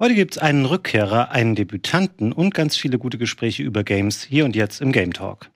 Heute gibt's einen Rückkehrer, einen Debütanten und ganz viele gute Gespräche über Games hier und jetzt im Game Talk.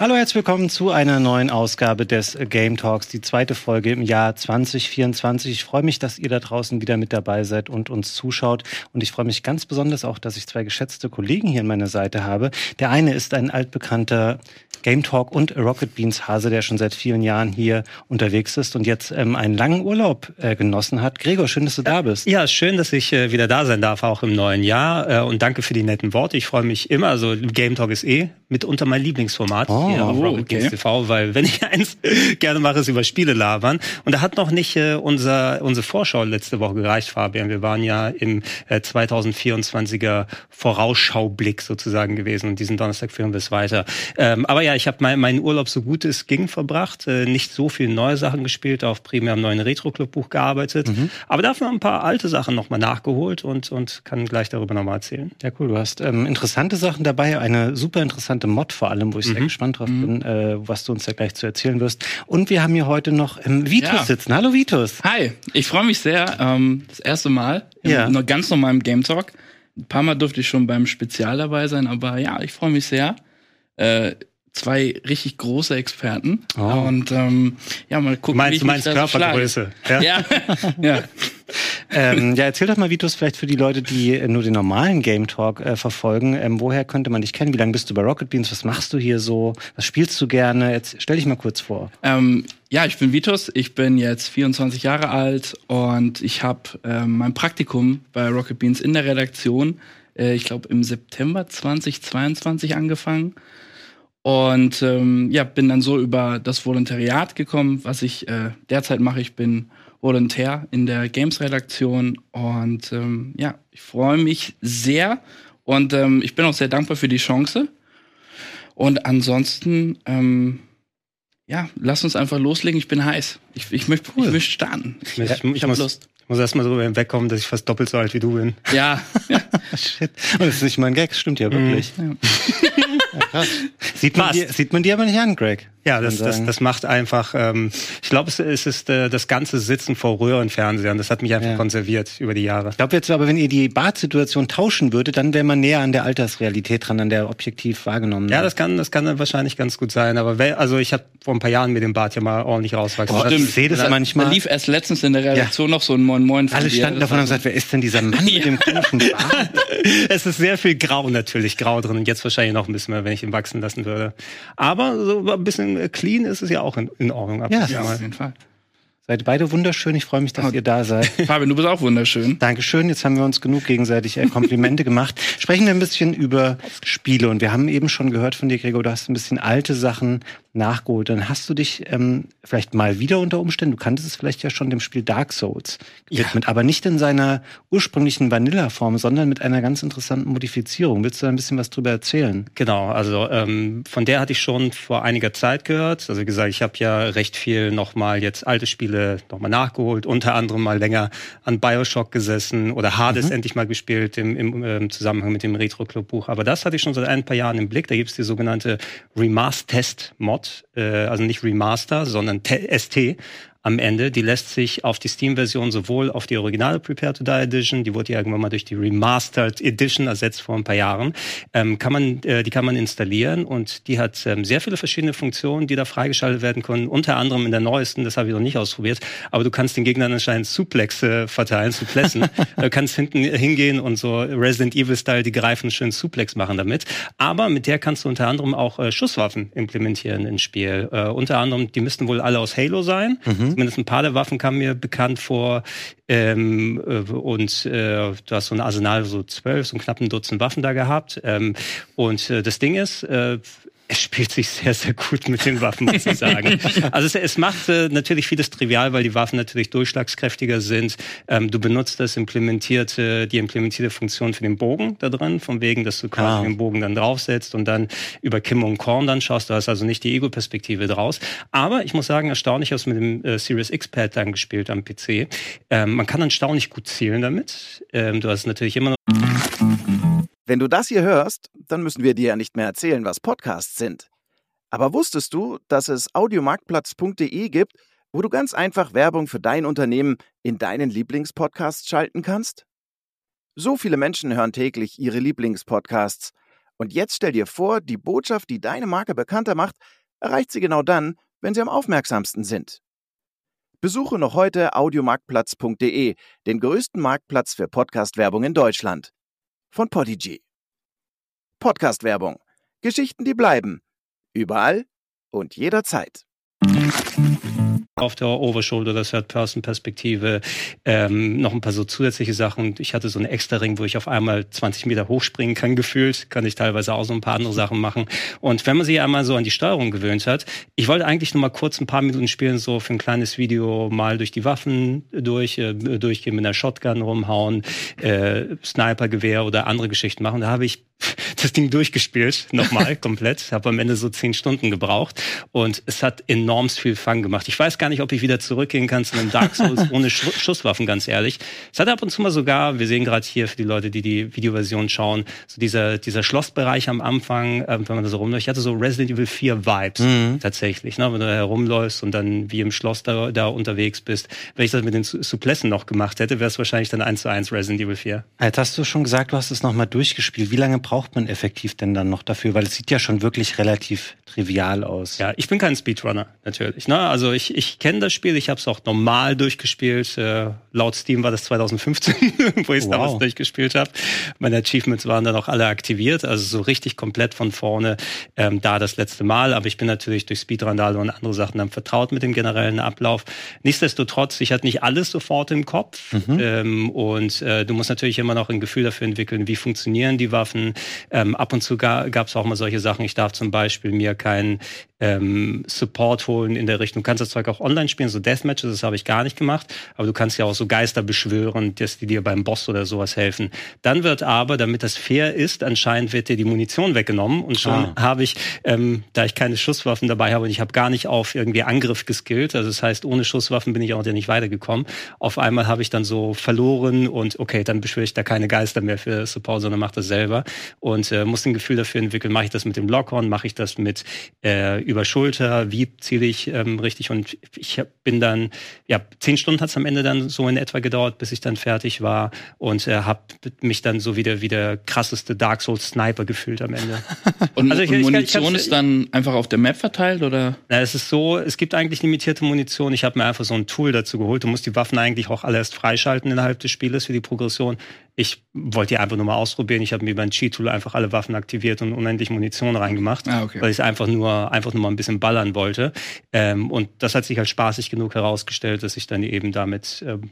Hallo, herzlich willkommen zu einer neuen Ausgabe des Game Talks, die zweite Folge im Jahr 2024. Ich freue mich, dass ihr da draußen wieder mit dabei seid und uns zuschaut. Und ich freue mich ganz besonders auch, dass ich zwei geschätzte Kollegen hier an meiner Seite habe. Der eine ist ein altbekannter Game Talk und Rocket Beans Hase, der schon seit vielen Jahren hier unterwegs ist und jetzt ähm, einen langen Urlaub äh, genossen hat. Gregor, schön, dass du da bist. Ja, schön, dass ich äh, wieder da sein darf, auch im neuen Jahr. Äh, und danke für die netten Worte. Ich freue mich immer. Also Game Talk ist eh mitunter mein Lieblingsformat oh, auf Rocket okay. TV, weil wenn ich eins gerne mache, ist über Spiele labern. Und da hat noch nicht äh, unser, unsere Vorschau letzte Woche gereicht, Fabian. Wir waren ja im äh, 2024er Vorausschaublick sozusagen gewesen und diesen Donnerstag führen wir es weiter. Ähm, aber ja, ich habe mein, meinen Urlaub so gut es ging verbracht, äh, nicht so viele neue Sachen gespielt, auf primär am neuen Retro-Club-Buch gearbeitet, mhm. aber dafür ein paar alte Sachen nochmal nachgeholt und, und kann gleich darüber nochmal erzählen. Ja, cool. Du hast ähm, interessante Sachen dabei, eine super interessante interessante Mod vor allem, wo ich mhm. sehr gespannt drauf mhm. bin, äh, was du uns da gleich zu erzählen wirst. Und wir haben hier heute noch ähm, Vitus ja. sitzen. Hallo Vitus. Hi, ich freue mich sehr. Ähm, das erste Mal im, ja. noch ganz normal im Game Talk. Ein paar Mal durfte ich schon beim Spezial dabei sein, aber ja, ich freue mich sehr. Äh, zwei richtig große Experten. Oh. Und ähm, ja, mal gucken, meinst, wie ich du meinst Körpergröße. Ja. ja. ja. Ähm, ja, erzähl doch mal, Vitus, vielleicht für die Leute, die nur den normalen Game Talk äh, verfolgen, ähm, woher könnte man dich kennen? Wie lange bist du bei Rocket Beans? Was machst du hier so? Was spielst du gerne? Jetzt stell dich mal kurz vor. Ähm, ja, ich bin Vitus, ich bin jetzt 24 Jahre alt und ich habe ähm, mein Praktikum bei Rocket Beans in der Redaktion, äh, ich glaube im September 2022 angefangen. Und ähm, ja, bin dann so über das Volontariat gekommen, was ich äh, derzeit mache. Ich bin Volontär in der Games-Redaktion und ähm, ja, ich freue mich sehr und ähm, ich bin auch sehr dankbar für die Chance. Und ansonsten, ähm, ja, lass uns einfach loslegen. Ich bin heiß. Ich, ich möchte cool. ich möchte starten. Ich, ich, ich, ich habe Lust. Ich muss erstmal so wegkommen, dass ich fast doppelt so alt wie du bin. Ja. Shit. Und das ist nicht mein Gag, stimmt ja wirklich. Mhm. Ja. Sieht, man dir, sieht man dir aber nicht an, Greg. Ja, das, das, das macht einfach, ähm, ich glaube, es, ist äh, das ganze Sitzen vor Röhrenfernsehern. Das hat mich einfach ja. konserviert über die Jahre. Ich glaube jetzt aber, wenn ihr die Badsituation tauschen würdet, dann wäre man näher an der Altersrealität dran, an der objektiv wahrgenommen Ja, das kann, das kann dann wahrscheinlich ganz gut sein. Aber wel, also ich habe vor ein paar Jahren mit dem Bart ja mal ordentlich rauswachsen. Oh, stimmt, ich sehe das da, manchmal. Da lief erst letztens in der Redaktion ja. noch so ein Moin Moin. Alle standen davon und gesagt, wer ist denn dieser Mann mit dem komischen Bart? es ist sehr viel Grau natürlich, Grau drin. Und jetzt wahrscheinlich noch ein bisschen mehr, wenn ich ihn wachsen lassen würde. Aber so ein bisschen clean ist es ja auch in, in Ordnung. Ja, ja, auf jeden Fall. Seid beide wunderschön. Ich freue mich, dass oh. ihr da seid. Fabian, du bist auch wunderschön. Dankeschön. Jetzt haben wir uns genug gegenseitig äh, Komplimente gemacht. Sprechen wir ein bisschen über Spiele. Und wir haben eben schon gehört von dir, Gregor, du hast ein bisschen alte Sachen nachgeholt. Dann hast du dich ähm, vielleicht mal wieder unter Umständen, du kanntest es vielleicht ja schon dem Spiel Dark Souls gewidmet, ja. aber nicht in seiner ursprünglichen Vanilla-Form, sondern mit einer ganz interessanten Modifizierung. Willst du da ein bisschen was drüber erzählen? Genau, also ähm, von der hatte ich schon vor einiger Zeit gehört. Also wie gesagt, ich habe ja recht viel nochmal jetzt alte Spiele nochmal nachgeholt, unter anderem mal länger an Bioshock gesessen oder Hades mhm. endlich mal gespielt im, im, im ähm, Zusammenhang mit dem Retro-Club-Buch. Aber das hatte ich schon seit ein paar Jahren im Blick. Da gibt es die sogenannte Remaster-Test-Mod äh, also nicht Remaster, sondern ST am Ende. Die lässt sich auf die Steam-Version sowohl auf die originale Prepare to Die Edition, die wurde ja irgendwann mal durch die Remastered Edition ersetzt vor ein paar Jahren, ähm, kann man, äh, die kann man installieren und die hat ähm, sehr viele verschiedene Funktionen, die da freigeschaltet werden können. Unter anderem in der neuesten, das habe ich noch nicht ausprobiert, aber du kannst den Gegnern anscheinend Suplex äh, verteilen, Suplessen. du kannst hinten hingehen und so Resident Evil-Style die Greifen schön Suplex machen damit. Aber mit der kannst du unter anderem auch äh, Schusswaffen implementieren ins Spiel. Äh, unter anderem, die müssten wohl alle aus Halo sein. Mhm Zumindest ein paar der Waffen kamen mir bekannt vor. Ähm, äh, und äh, du hast so ein Arsenal, so zwölf, so ein knappen Dutzend Waffen da gehabt. Ähm, und äh, das Ding ist, äh, es spielt sich sehr, sehr gut mit den Waffen, muss ich sagen. also es, es macht äh, natürlich vieles trivial, weil die Waffen natürlich durchschlagskräftiger sind. Ähm, du benutzt das implementierte, die implementierte Funktion für den Bogen da drin, von wegen, dass du quasi ah. den Bogen dann draufsetzt und dann über Kim und Korn dann schaust. Du hast also nicht die Ego-Perspektive draus. Aber ich muss sagen, erstaunlich aus mit dem äh, Series X-Pad dann gespielt am PC. Ähm, man kann erstaunlich gut zielen damit. Ähm, du hast natürlich immer noch wenn du das hier hörst, dann müssen wir dir ja nicht mehr erzählen, was Podcasts sind. Aber wusstest du, dass es audiomarktplatz.de gibt, wo du ganz einfach Werbung für dein Unternehmen in deinen Lieblingspodcasts schalten kannst? So viele Menschen hören täglich ihre Lieblingspodcasts. Und jetzt stell dir vor, die Botschaft, die deine Marke bekannter macht, erreicht sie genau dann, wenn sie am aufmerksamsten sind. Besuche noch heute audiomarktplatz.de, den größten Marktplatz für Podcast-Werbung in Deutschland. Von Podigy. Podcast-Werbung. Geschichten, die bleiben. Überall und jederzeit auf der Overshoulder, oder Third-Person-Perspektive, ähm, noch ein paar so zusätzliche Sachen. Ich hatte so einen extra Ring, wo ich auf einmal 20 Meter hochspringen kann, gefühlt. Kann ich teilweise auch so ein paar andere Sachen machen. Und wenn man sich einmal so an die Steuerung gewöhnt hat, ich wollte eigentlich nur mal kurz ein paar Minuten spielen, so für ein kleines Video mal durch die Waffen durch, äh, durchgehen, mit einer Shotgun rumhauen, äh, Snipergewehr oder andere Geschichten machen. Da habe ich das Ding durchgespielt, nochmal komplett. Habe am Ende so zehn Stunden gebraucht und es hat enorm viel Fun gemacht. Ich weiß gar nicht, ob ich wieder zurückgehen kann zu einem Dark Souls ohne Sch Schusswaffen, ganz ehrlich. Es hat ab und zu mal sogar, wir sehen gerade hier für die Leute, die die Videoversion schauen, so dieser, dieser Schlossbereich am Anfang, äh, wenn man da so rumläuft. Ich hatte so Resident Evil 4 Vibes mhm. tatsächlich, ne? wenn du da herumläufst und dann wie im Schloss da, da unterwegs bist. Wenn ich das mit den Suplessen noch gemacht hätte, wäre es wahrscheinlich dann eins zu eins Resident Evil 4. Jetzt hast du schon gesagt, du hast es nochmal durchgespielt. Wie lange braucht man effektiv denn dann noch dafür? Weil es sieht ja schon wirklich relativ trivial aus. Ja, ich bin kein Speedrunner, natürlich. Ne? Also ich, ich kenne das Spiel, ich habe es auch normal durchgespielt. Äh, laut Steam war das 2015, wo ich es wow. damals durchgespielt habe. Meine Achievements waren dann auch alle aktiviert, also so richtig komplett von vorne ähm, da das letzte Mal. Aber ich bin natürlich durch Speedrandale und andere Sachen dann vertraut mit dem generellen Ablauf. Nichtsdestotrotz, ich hatte nicht alles sofort im Kopf. Mhm. Ähm, und äh, du musst natürlich immer noch ein Gefühl dafür entwickeln, wie funktionieren die Waffen, ähm, ab und zu ga, gab es auch mal solche Sachen. Ich darf zum Beispiel mir keinen ähm, Support holen in der Richtung. Du kannst das Zeug auch online spielen, so Deathmatches, das habe ich gar nicht gemacht. Aber du kannst ja auch so Geister beschwören, dass die dir beim Boss oder sowas helfen. Dann wird aber, damit das fair ist, anscheinend wird dir die Munition weggenommen. Und schon ah. habe ich, ähm, da ich keine Schusswaffen dabei habe und ich habe gar nicht auf irgendwie Angriff geskillt, also das heißt, ohne Schusswaffen bin ich auch nicht weitergekommen. Auf einmal habe ich dann so verloren und okay, dann beschwöre ich da keine Geister mehr für Support, sondern mache das selber. Und äh, muss ein Gefühl dafür entwickeln, mache ich das mit dem Lockhorn, mache ich das mit äh, über Schulter, wie ziele ich ähm, richtig und ich bin dann, ja, zehn Stunden hat es am Ende dann so in etwa gedauert, bis ich dann fertig war und äh, habe mich dann so wieder wie der krasseste Dark Souls Sniper gefühlt am Ende. und, also ich, und Munition ich, ist dann einfach auf der Map verteilt oder? Na, es ist so, es gibt eigentlich limitierte Munition. Ich habe mir einfach so ein Tool dazu geholt. Du musst die Waffen eigentlich auch alle erst freischalten innerhalb des Spieles für die Progression. Ich wollte die einfach nur mal ausprobieren. Ich habe mir beim Cheat-Tool einfach alle Waffen aktiviert und unendlich Munition reingemacht, ah, okay. weil ich einfach nur, einfach nur mal ein bisschen ballern wollte. Ähm, und das hat sich als spaßig genug herausgestellt, dass ich dann eben damit ähm, äh,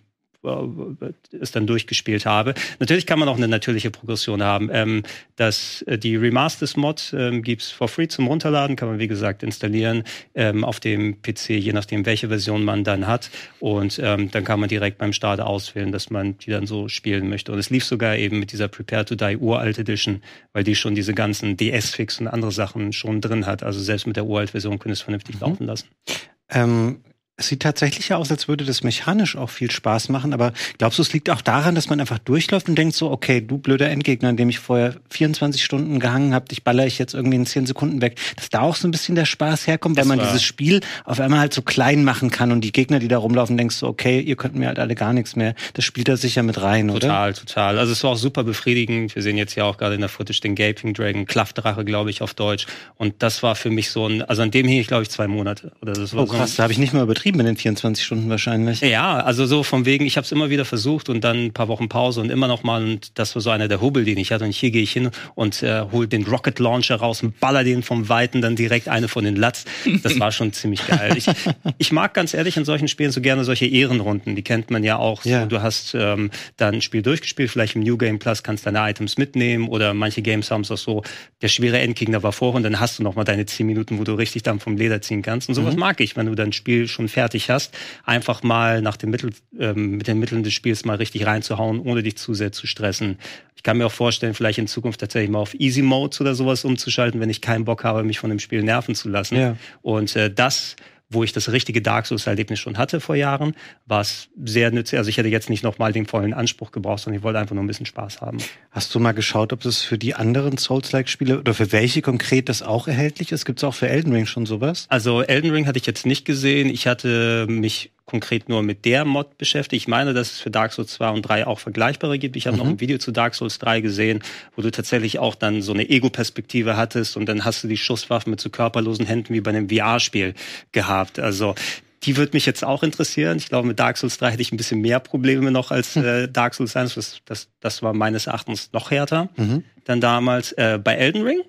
es dann durchgespielt habe. Natürlich kann man auch eine natürliche Progression haben. Ähm, das, äh, die Remasters-Mod ähm, gibt's for free zum Runterladen, kann man wie gesagt installieren ähm, auf dem PC, je nachdem, welche Version man dann hat. Und ähm, dann kann man direkt beim Start auswählen, dass man die dann so spielen möchte. Und es lief sogar eben mit dieser Prepare to Die Uralt Edition, weil die schon diese ganzen DS-Fix und andere Sachen schon drin hat. Also selbst mit der Uralt-Version können es vernünftig mhm. laufen lassen. Ähm, es sieht tatsächlich aus, als würde das mechanisch auch viel Spaß machen, aber glaubst du, es liegt auch daran, dass man einfach durchläuft und denkt so, okay, du blöder Endgegner, in dem ich vorher 24 Stunden gehangen habe, dich baller ich jetzt irgendwie in 10 Sekunden weg, dass da auch so ein bisschen der Spaß herkommt, weil man dieses Spiel auf einmal halt so klein machen kann und die Gegner, die da rumlaufen, denkst so, okay, ihr könnt mir halt alle gar nichts mehr. Das spielt da sicher mit rein, total, oder? Total, total. Also es war auch super befriedigend. Wir sehen jetzt ja auch gerade in der Footage den Gaping Dragon, Klaffdrache, glaube ich, auf Deutsch. Und das war für mich so ein, also an dem hing ich, glaube ich, zwei Monate. Oder das war oh krass, so da habe ich nicht mal übertrieben in den 24 24 Stunden wahrscheinlich. Ja, also so vom wegen, ich habe es immer wieder versucht und dann ein paar Wochen Pause und immer noch mal und das war so einer der Hubbel, den ich hatte und hier gehe ich hin und äh, hol den Rocket Launcher raus und baller den vom Weiten dann direkt eine von den Latz. Das war schon ziemlich geil. Ich, ich mag ganz ehrlich in solchen Spielen so gerne solche Ehrenrunden, die kennt man ja auch. So, ja. Du hast ähm, dann ein Spiel durchgespielt, vielleicht im New Game Plus kannst deine Items mitnehmen oder manche Games haben es auch so, der schwere Endgegner war vor und dann hast du noch mal deine 10 Minuten, wo du richtig dann vom Leder ziehen kannst und sowas mhm. mag ich, wenn du dein Spiel schon fertig hast einfach mal nach dem Mittel, ähm, mit den Mitteln des Spiels mal richtig reinzuhauen, ohne dich zu sehr zu stressen. Ich kann mir auch vorstellen, vielleicht in Zukunft tatsächlich mal auf Easy Modes oder sowas umzuschalten, wenn ich keinen Bock habe, mich von dem Spiel nerven zu lassen. Ja. Und äh, das wo ich das richtige Dark Souls-Erlebnis schon hatte vor Jahren, war es sehr nützlich. Also ich hätte jetzt nicht nochmal den vollen Anspruch gebraucht, sondern ich wollte einfach nur ein bisschen Spaß haben. Hast du mal geschaut, ob das für die anderen Souls-like-Spiele oder für welche konkret das auch erhältlich ist? Gibt es auch für Elden Ring schon sowas? Also Elden Ring hatte ich jetzt nicht gesehen. Ich hatte mich konkret nur mit der Mod beschäftigt. Ich meine, dass es für Dark Souls 2 und 3 auch vergleichbare gibt. Ich habe mhm. noch ein Video zu Dark Souls 3 gesehen, wo du tatsächlich auch dann so eine Ego-Perspektive hattest und dann hast du die Schusswaffen mit so körperlosen Händen wie bei einem VR-Spiel gehabt. Also die wird mich jetzt auch interessieren. Ich glaube, mit Dark Souls 3 hätte ich ein bisschen mehr Probleme noch als hm. äh, Dark Souls 1. Das, das, das war meines Erachtens noch härter mhm. dann damals. Äh, bei Elden Ring,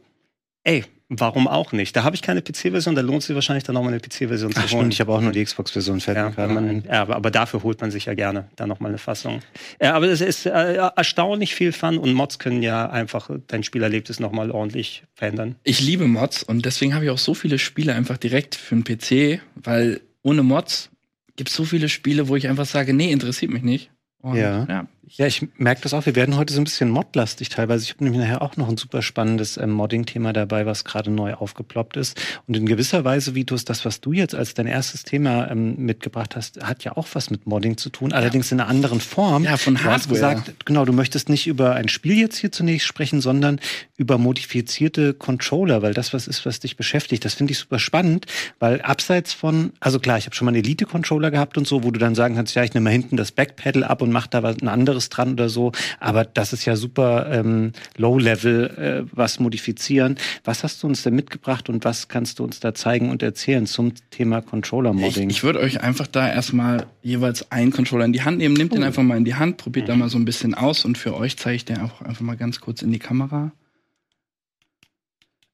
ey, warum auch nicht? Da habe ich keine PC-Version, da lohnt es sich wahrscheinlich dann nochmal eine PC-Version zu holen. Stimmt, ich habe auch nur die Xbox-Version ja, ja, aber, aber dafür holt man sich ja gerne dann nochmal eine Fassung. Ja, aber es ist äh, erstaunlich viel Fun und Mods können ja einfach dein Spielerlebnis nochmal ordentlich verändern. Ich liebe Mods und deswegen habe ich auch so viele Spiele einfach direkt für den PC, weil ohne Mods gibt es so viele Spiele, wo ich einfach sage, nee, interessiert mich nicht. Und, ja. ja. Ja, ich merke das auch. Wir werden heute so ein bisschen modlastig teilweise. Ich habe nämlich nachher auch noch ein super spannendes ähm, Modding-Thema dabei, was gerade neu aufgeploppt ist. Und in gewisser Weise, Vitus, das, was du jetzt als dein erstes Thema ähm, mitgebracht hast, hat ja auch was mit Modding zu tun, ja. allerdings in einer anderen Form. Ja, von Hardware. Du hast gesagt, genau, du möchtest nicht über ein Spiel jetzt hier zunächst sprechen, sondern über modifizierte Controller, weil das was ist, was dich beschäftigt. Das finde ich super spannend, weil abseits von, also klar, ich habe schon mal einen Elite-Controller gehabt und so, wo du dann sagen kannst, ja, ich nehme mal hinten das Backpedal ab und mach da was ein anderes anderes dran oder so. Aber das ist ja super ähm, Low-Level, äh, was modifizieren. Was hast du uns denn mitgebracht und was kannst du uns da zeigen und erzählen zum Thema Controller-Modding? Ich, ich würde euch einfach da erstmal jeweils einen Controller in die Hand nehmen. Nehmt oh. den einfach mal in die Hand, probiert mhm. da mal so ein bisschen aus und für euch zeige ich den auch einfach mal ganz kurz in die Kamera.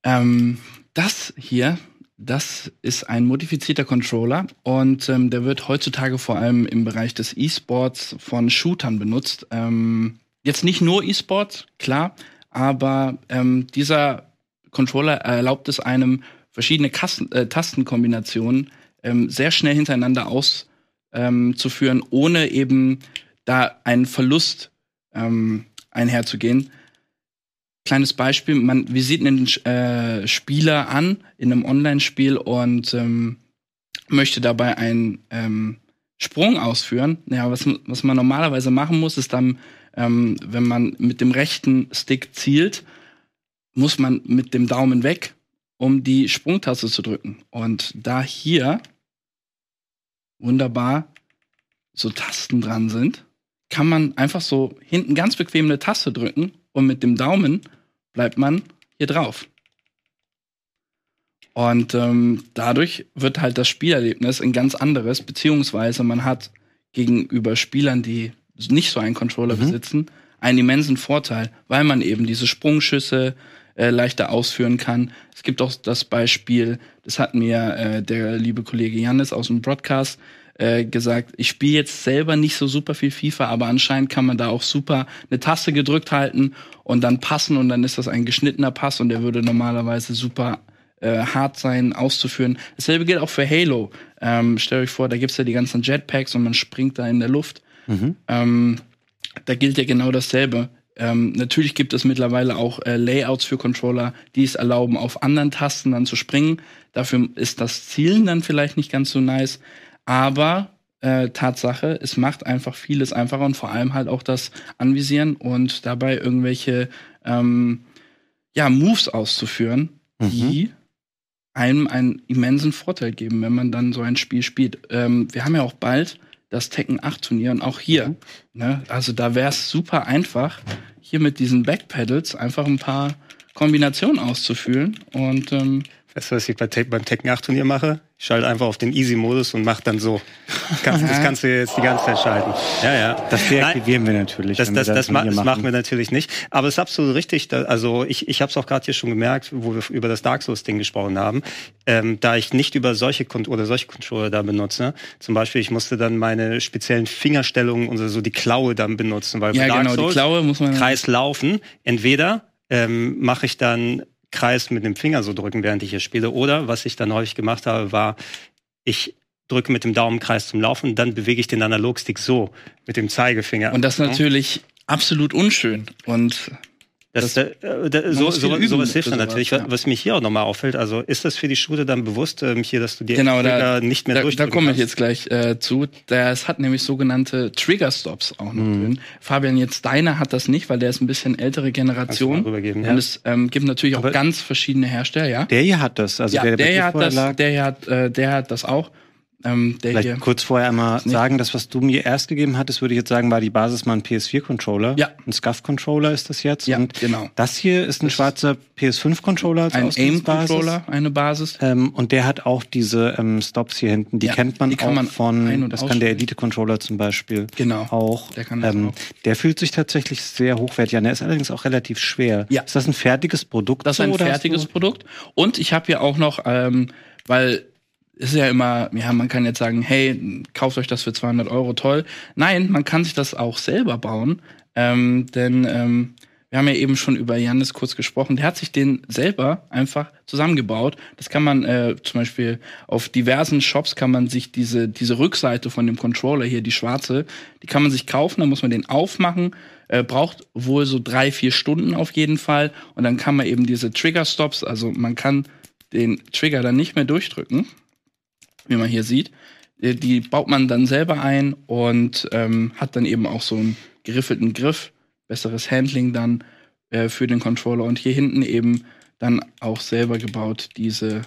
Ähm, das hier das ist ein modifizierter Controller und ähm, der wird heutzutage vor allem im Bereich des E-Sports von Shootern benutzt. Ähm, jetzt nicht nur E-Sports, klar, aber ähm, dieser Controller erlaubt es einem, verschiedene Kasten, äh, Tastenkombinationen ähm, sehr schnell hintereinander auszuführen, ohne eben da einen Verlust ähm, einherzugehen. Kleines Beispiel, man, wir sieht einen äh, Spieler an in einem Online-Spiel und ähm, möchte dabei einen ähm, Sprung ausführen. Ja, was, was man normalerweise machen muss, ist dann, ähm, wenn man mit dem rechten Stick zielt, muss man mit dem Daumen weg, um die Sprungtaste zu drücken. Und da hier wunderbar so Tasten dran sind, kann man einfach so hinten ganz bequem eine Taste drücken und mit dem Daumen bleibt man hier drauf. Und ähm, dadurch wird halt das Spielerlebnis ein ganz anderes, beziehungsweise man hat gegenüber Spielern, die nicht so einen Controller mhm. besitzen, einen immensen Vorteil, weil man eben diese Sprungschüsse äh, leichter ausführen kann. Es gibt auch das Beispiel, das hat mir äh, der liebe Kollege Jannis aus dem Broadcast äh, gesagt, ich spiele jetzt selber nicht so super viel FIFA, aber anscheinend kann man da auch super eine Taste gedrückt halten und dann passen und dann ist das ein geschnittener Pass und der würde normalerweise super äh, hart sein auszuführen. Dasselbe gilt auch für Halo. Ähm, stellt euch vor, da gibt's ja die ganzen Jetpacks und man springt da in der Luft. Mhm. Ähm, da gilt ja genau dasselbe. Ähm, natürlich gibt es mittlerweile auch äh, Layouts für Controller, die es erlauben, auf anderen Tasten dann zu springen. Dafür ist das Zielen dann vielleicht nicht ganz so nice. Aber äh, Tatsache, es macht einfach vieles einfacher und vor allem halt auch das Anvisieren und dabei irgendwelche ähm, ja, Moves auszuführen, mhm. die einem einen immensen Vorteil geben, wenn man dann so ein Spiel spielt. Ähm, wir haben ja auch bald das Tekken 8 Turnier und auch hier, mhm. ne, also da wäre es super einfach, hier mit diesen Backpedals einfach ein paar Kombinationen auszuführen und ähm, Weißt du, was ich beim Tekken 8 Turnier mache? Ich schalte einfach auf den Easy-Modus und mache dann so. Kannst, das kannst du jetzt die ganze Zeit schalten. Ja, ja. Das deaktivieren wir natürlich. Das, das, das, das, ma das machen wir natürlich nicht. Aber es ist absolut richtig. Da, also ich, ich habe es auch gerade hier schon gemerkt, wo wir über das Dark Souls-Ding gesprochen haben. Ähm, da ich nicht über solche Kont oder solche Controller da benutze, zum Beispiel, ich musste dann meine speziellen Fingerstellungen und so die Klaue dann benutzen, weil ja, bei Dark genau, Souls die Klaue muss man Kreis laufen. Entweder ähm, mache ich dann Kreis mit dem Finger so drücken, während ich hier spiele. Oder was ich dann häufig gemacht habe, war, ich drücke mit dem Daumenkreis zum Laufen, dann bewege ich den Analogstick so mit dem Zeigefinger. Und das ist natürlich absolut unschön. Und Das, das, äh, da, so, so, sowas hilft dann natürlich. Ja. Was mich hier auch nochmal auffällt, also ist das für die Shooter dann bewusst ähm, hier, dass du die genau, da, nicht mehr da, Da komme ich jetzt gleich äh, zu. Das hat nämlich sogenannte Trigger Stops auch noch mhm. drin. Fabian, jetzt deiner hat das nicht, weil der ist ein bisschen ältere Generation. Und ja. es ähm, gibt natürlich auch Aber ganz verschiedene Hersteller, ja. Der hier hat das, also ja, der, der, der hier hat das, der hier hat, äh, der hat das auch. Ähm, Vielleicht kurz vorher einmal sagen, das, was du mir erst gegeben hattest, würde ich jetzt sagen, war die Basis mal ein PS4-Controller. Ja. Ein SCUF-Controller ist das jetzt. Ja, und genau. Das hier ist ein das schwarzer PS5-Controller als Ein AIM-Controller, eine Basis. Ähm, und der hat auch diese ähm, Stops hier hinten. Die ja, kennt man die auch man von, das kann der Elite-Controller zum Beispiel genau. auch. Der kann das ähm, auch. Der fühlt sich tatsächlich sehr hochwertig an. Der ist allerdings auch relativ schwer. Ja. Ist das ein fertiges Produkt? Das ist ein fertiges Produkt. Und ich habe hier auch noch, ähm, weil ist ja immer, ja, man kann jetzt sagen, hey, kauft euch das für 200 Euro, toll. Nein, man kann sich das auch selber bauen, ähm, denn ähm, wir haben ja eben schon über Janis kurz gesprochen. Der hat sich den selber einfach zusammengebaut. Das kann man äh, zum Beispiel auf diversen Shops kann man sich diese diese Rückseite von dem Controller hier, die schwarze, die kann man sich kaufen. Dann muss man den aufmachen. Äh, braucht wohl so drei vier Stunden auf jeden Fall. Und dann kann man eben diese Trigger Stops, also man kann den Trigger dann nicht mehr durchdrücken wie man hier sieht. Äh, die baut man dann selber ein und ähm, hat dann eben auch so einen geriffelten Griff, besseres Handling dann äh, für den Controller und hier hinten eben dann auch selber gebaut diese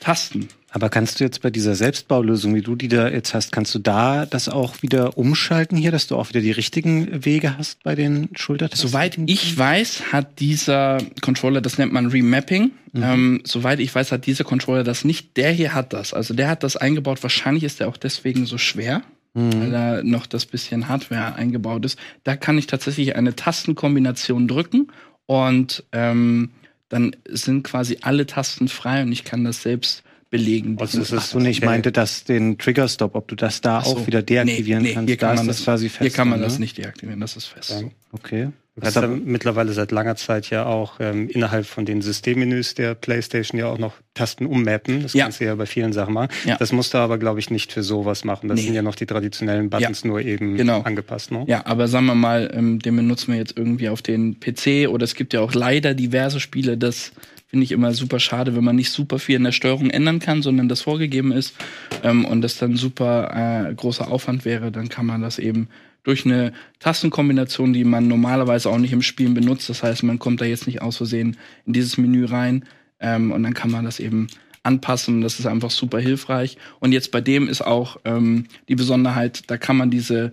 Tasten. Aber kannst du jetzt bei dieser Selbstbaulösung, wie du die da jetzt hast, kannst du da das auch wieder umschalten hier, dass du auch wieder die richtigen Wege hast bei den Schultertasten? Soweit ich weiß, hat dieser Controller, das nennt man Remapping. Mhm. Ähm, soweit ich weiß, hat dieser Controller das nicht. Der hier hat das. Also der hat das eingebaut. Wahrscheinlich ist der auch deswegen so schwer. Mhm. Weil da noch das bisschen Hardware eingebaut ist. Da kann ich tatsächlich eine Tastenkombination drücken und ähm, dann sind quasi alle Tasten frei und ich kann das selbst belegen. Also das ist so nicht, ich meinte, dass den Trigger Stop, ob du das da so. auch wieder deaktivieren nee, nee, kannst. Hier kann, man das, quasi fest, hier kann man das nicht deaktivieren, das ist fest. Ja. Okay. Das ist ja mittlerweile seit langer Zeit ja auch ähm, innerhalb von den Systemmenüs der PlayStation ja auch noch Tasten ummappen. Das ja. kannst du ja bei vielen Sachen machen. Ja. Das musst du aber, glaube ich, nicht für sowas machen. Das nee. sind ja noch die traditionellen Buttons ja. nur eben genau. angepasst. Ne? Ja, aber sagen wir mal, ähm, den benutzen wir jetzt irgendwie auf den PC oder es gibt ja auch leider diverse Spiele, das finde ich immer super schade, wenn man nicht super viel in der Steuerung ändern kann, sondern das vorgegeben ist ähm, und das dann super äh, großer Aufwand wäre, dann kann man das eben durch eine Tastenkombination, die man normalerweise auch nicht im Spielen benutzt. Das heißt, man kommt da jetzt nicht aus Versehen in dieses Menü rein ähm, und dann kann man das eben anpassen. Das ist einfach super hilfreich. Und jetzt bei dem ist auch ähm, die Besonderheit, da kann man diese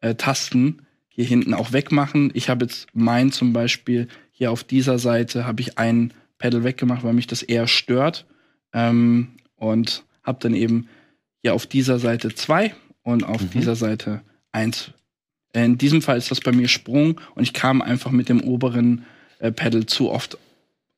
äh, Tasten hier hinten auch wegmachen. Ich habe jetzt mein zum Beispiel hier auf dieser Seite habe ich einen Pedal weggemacht, weil mich das eher stört. Ähm, und habe dann eben hier auf dieser Seite zwei und auf mhm. dieser Seite eins. In diesem Fall ist das bei mir Sprung und ich kam einfach mit dem oberen äh, Pedal zu oft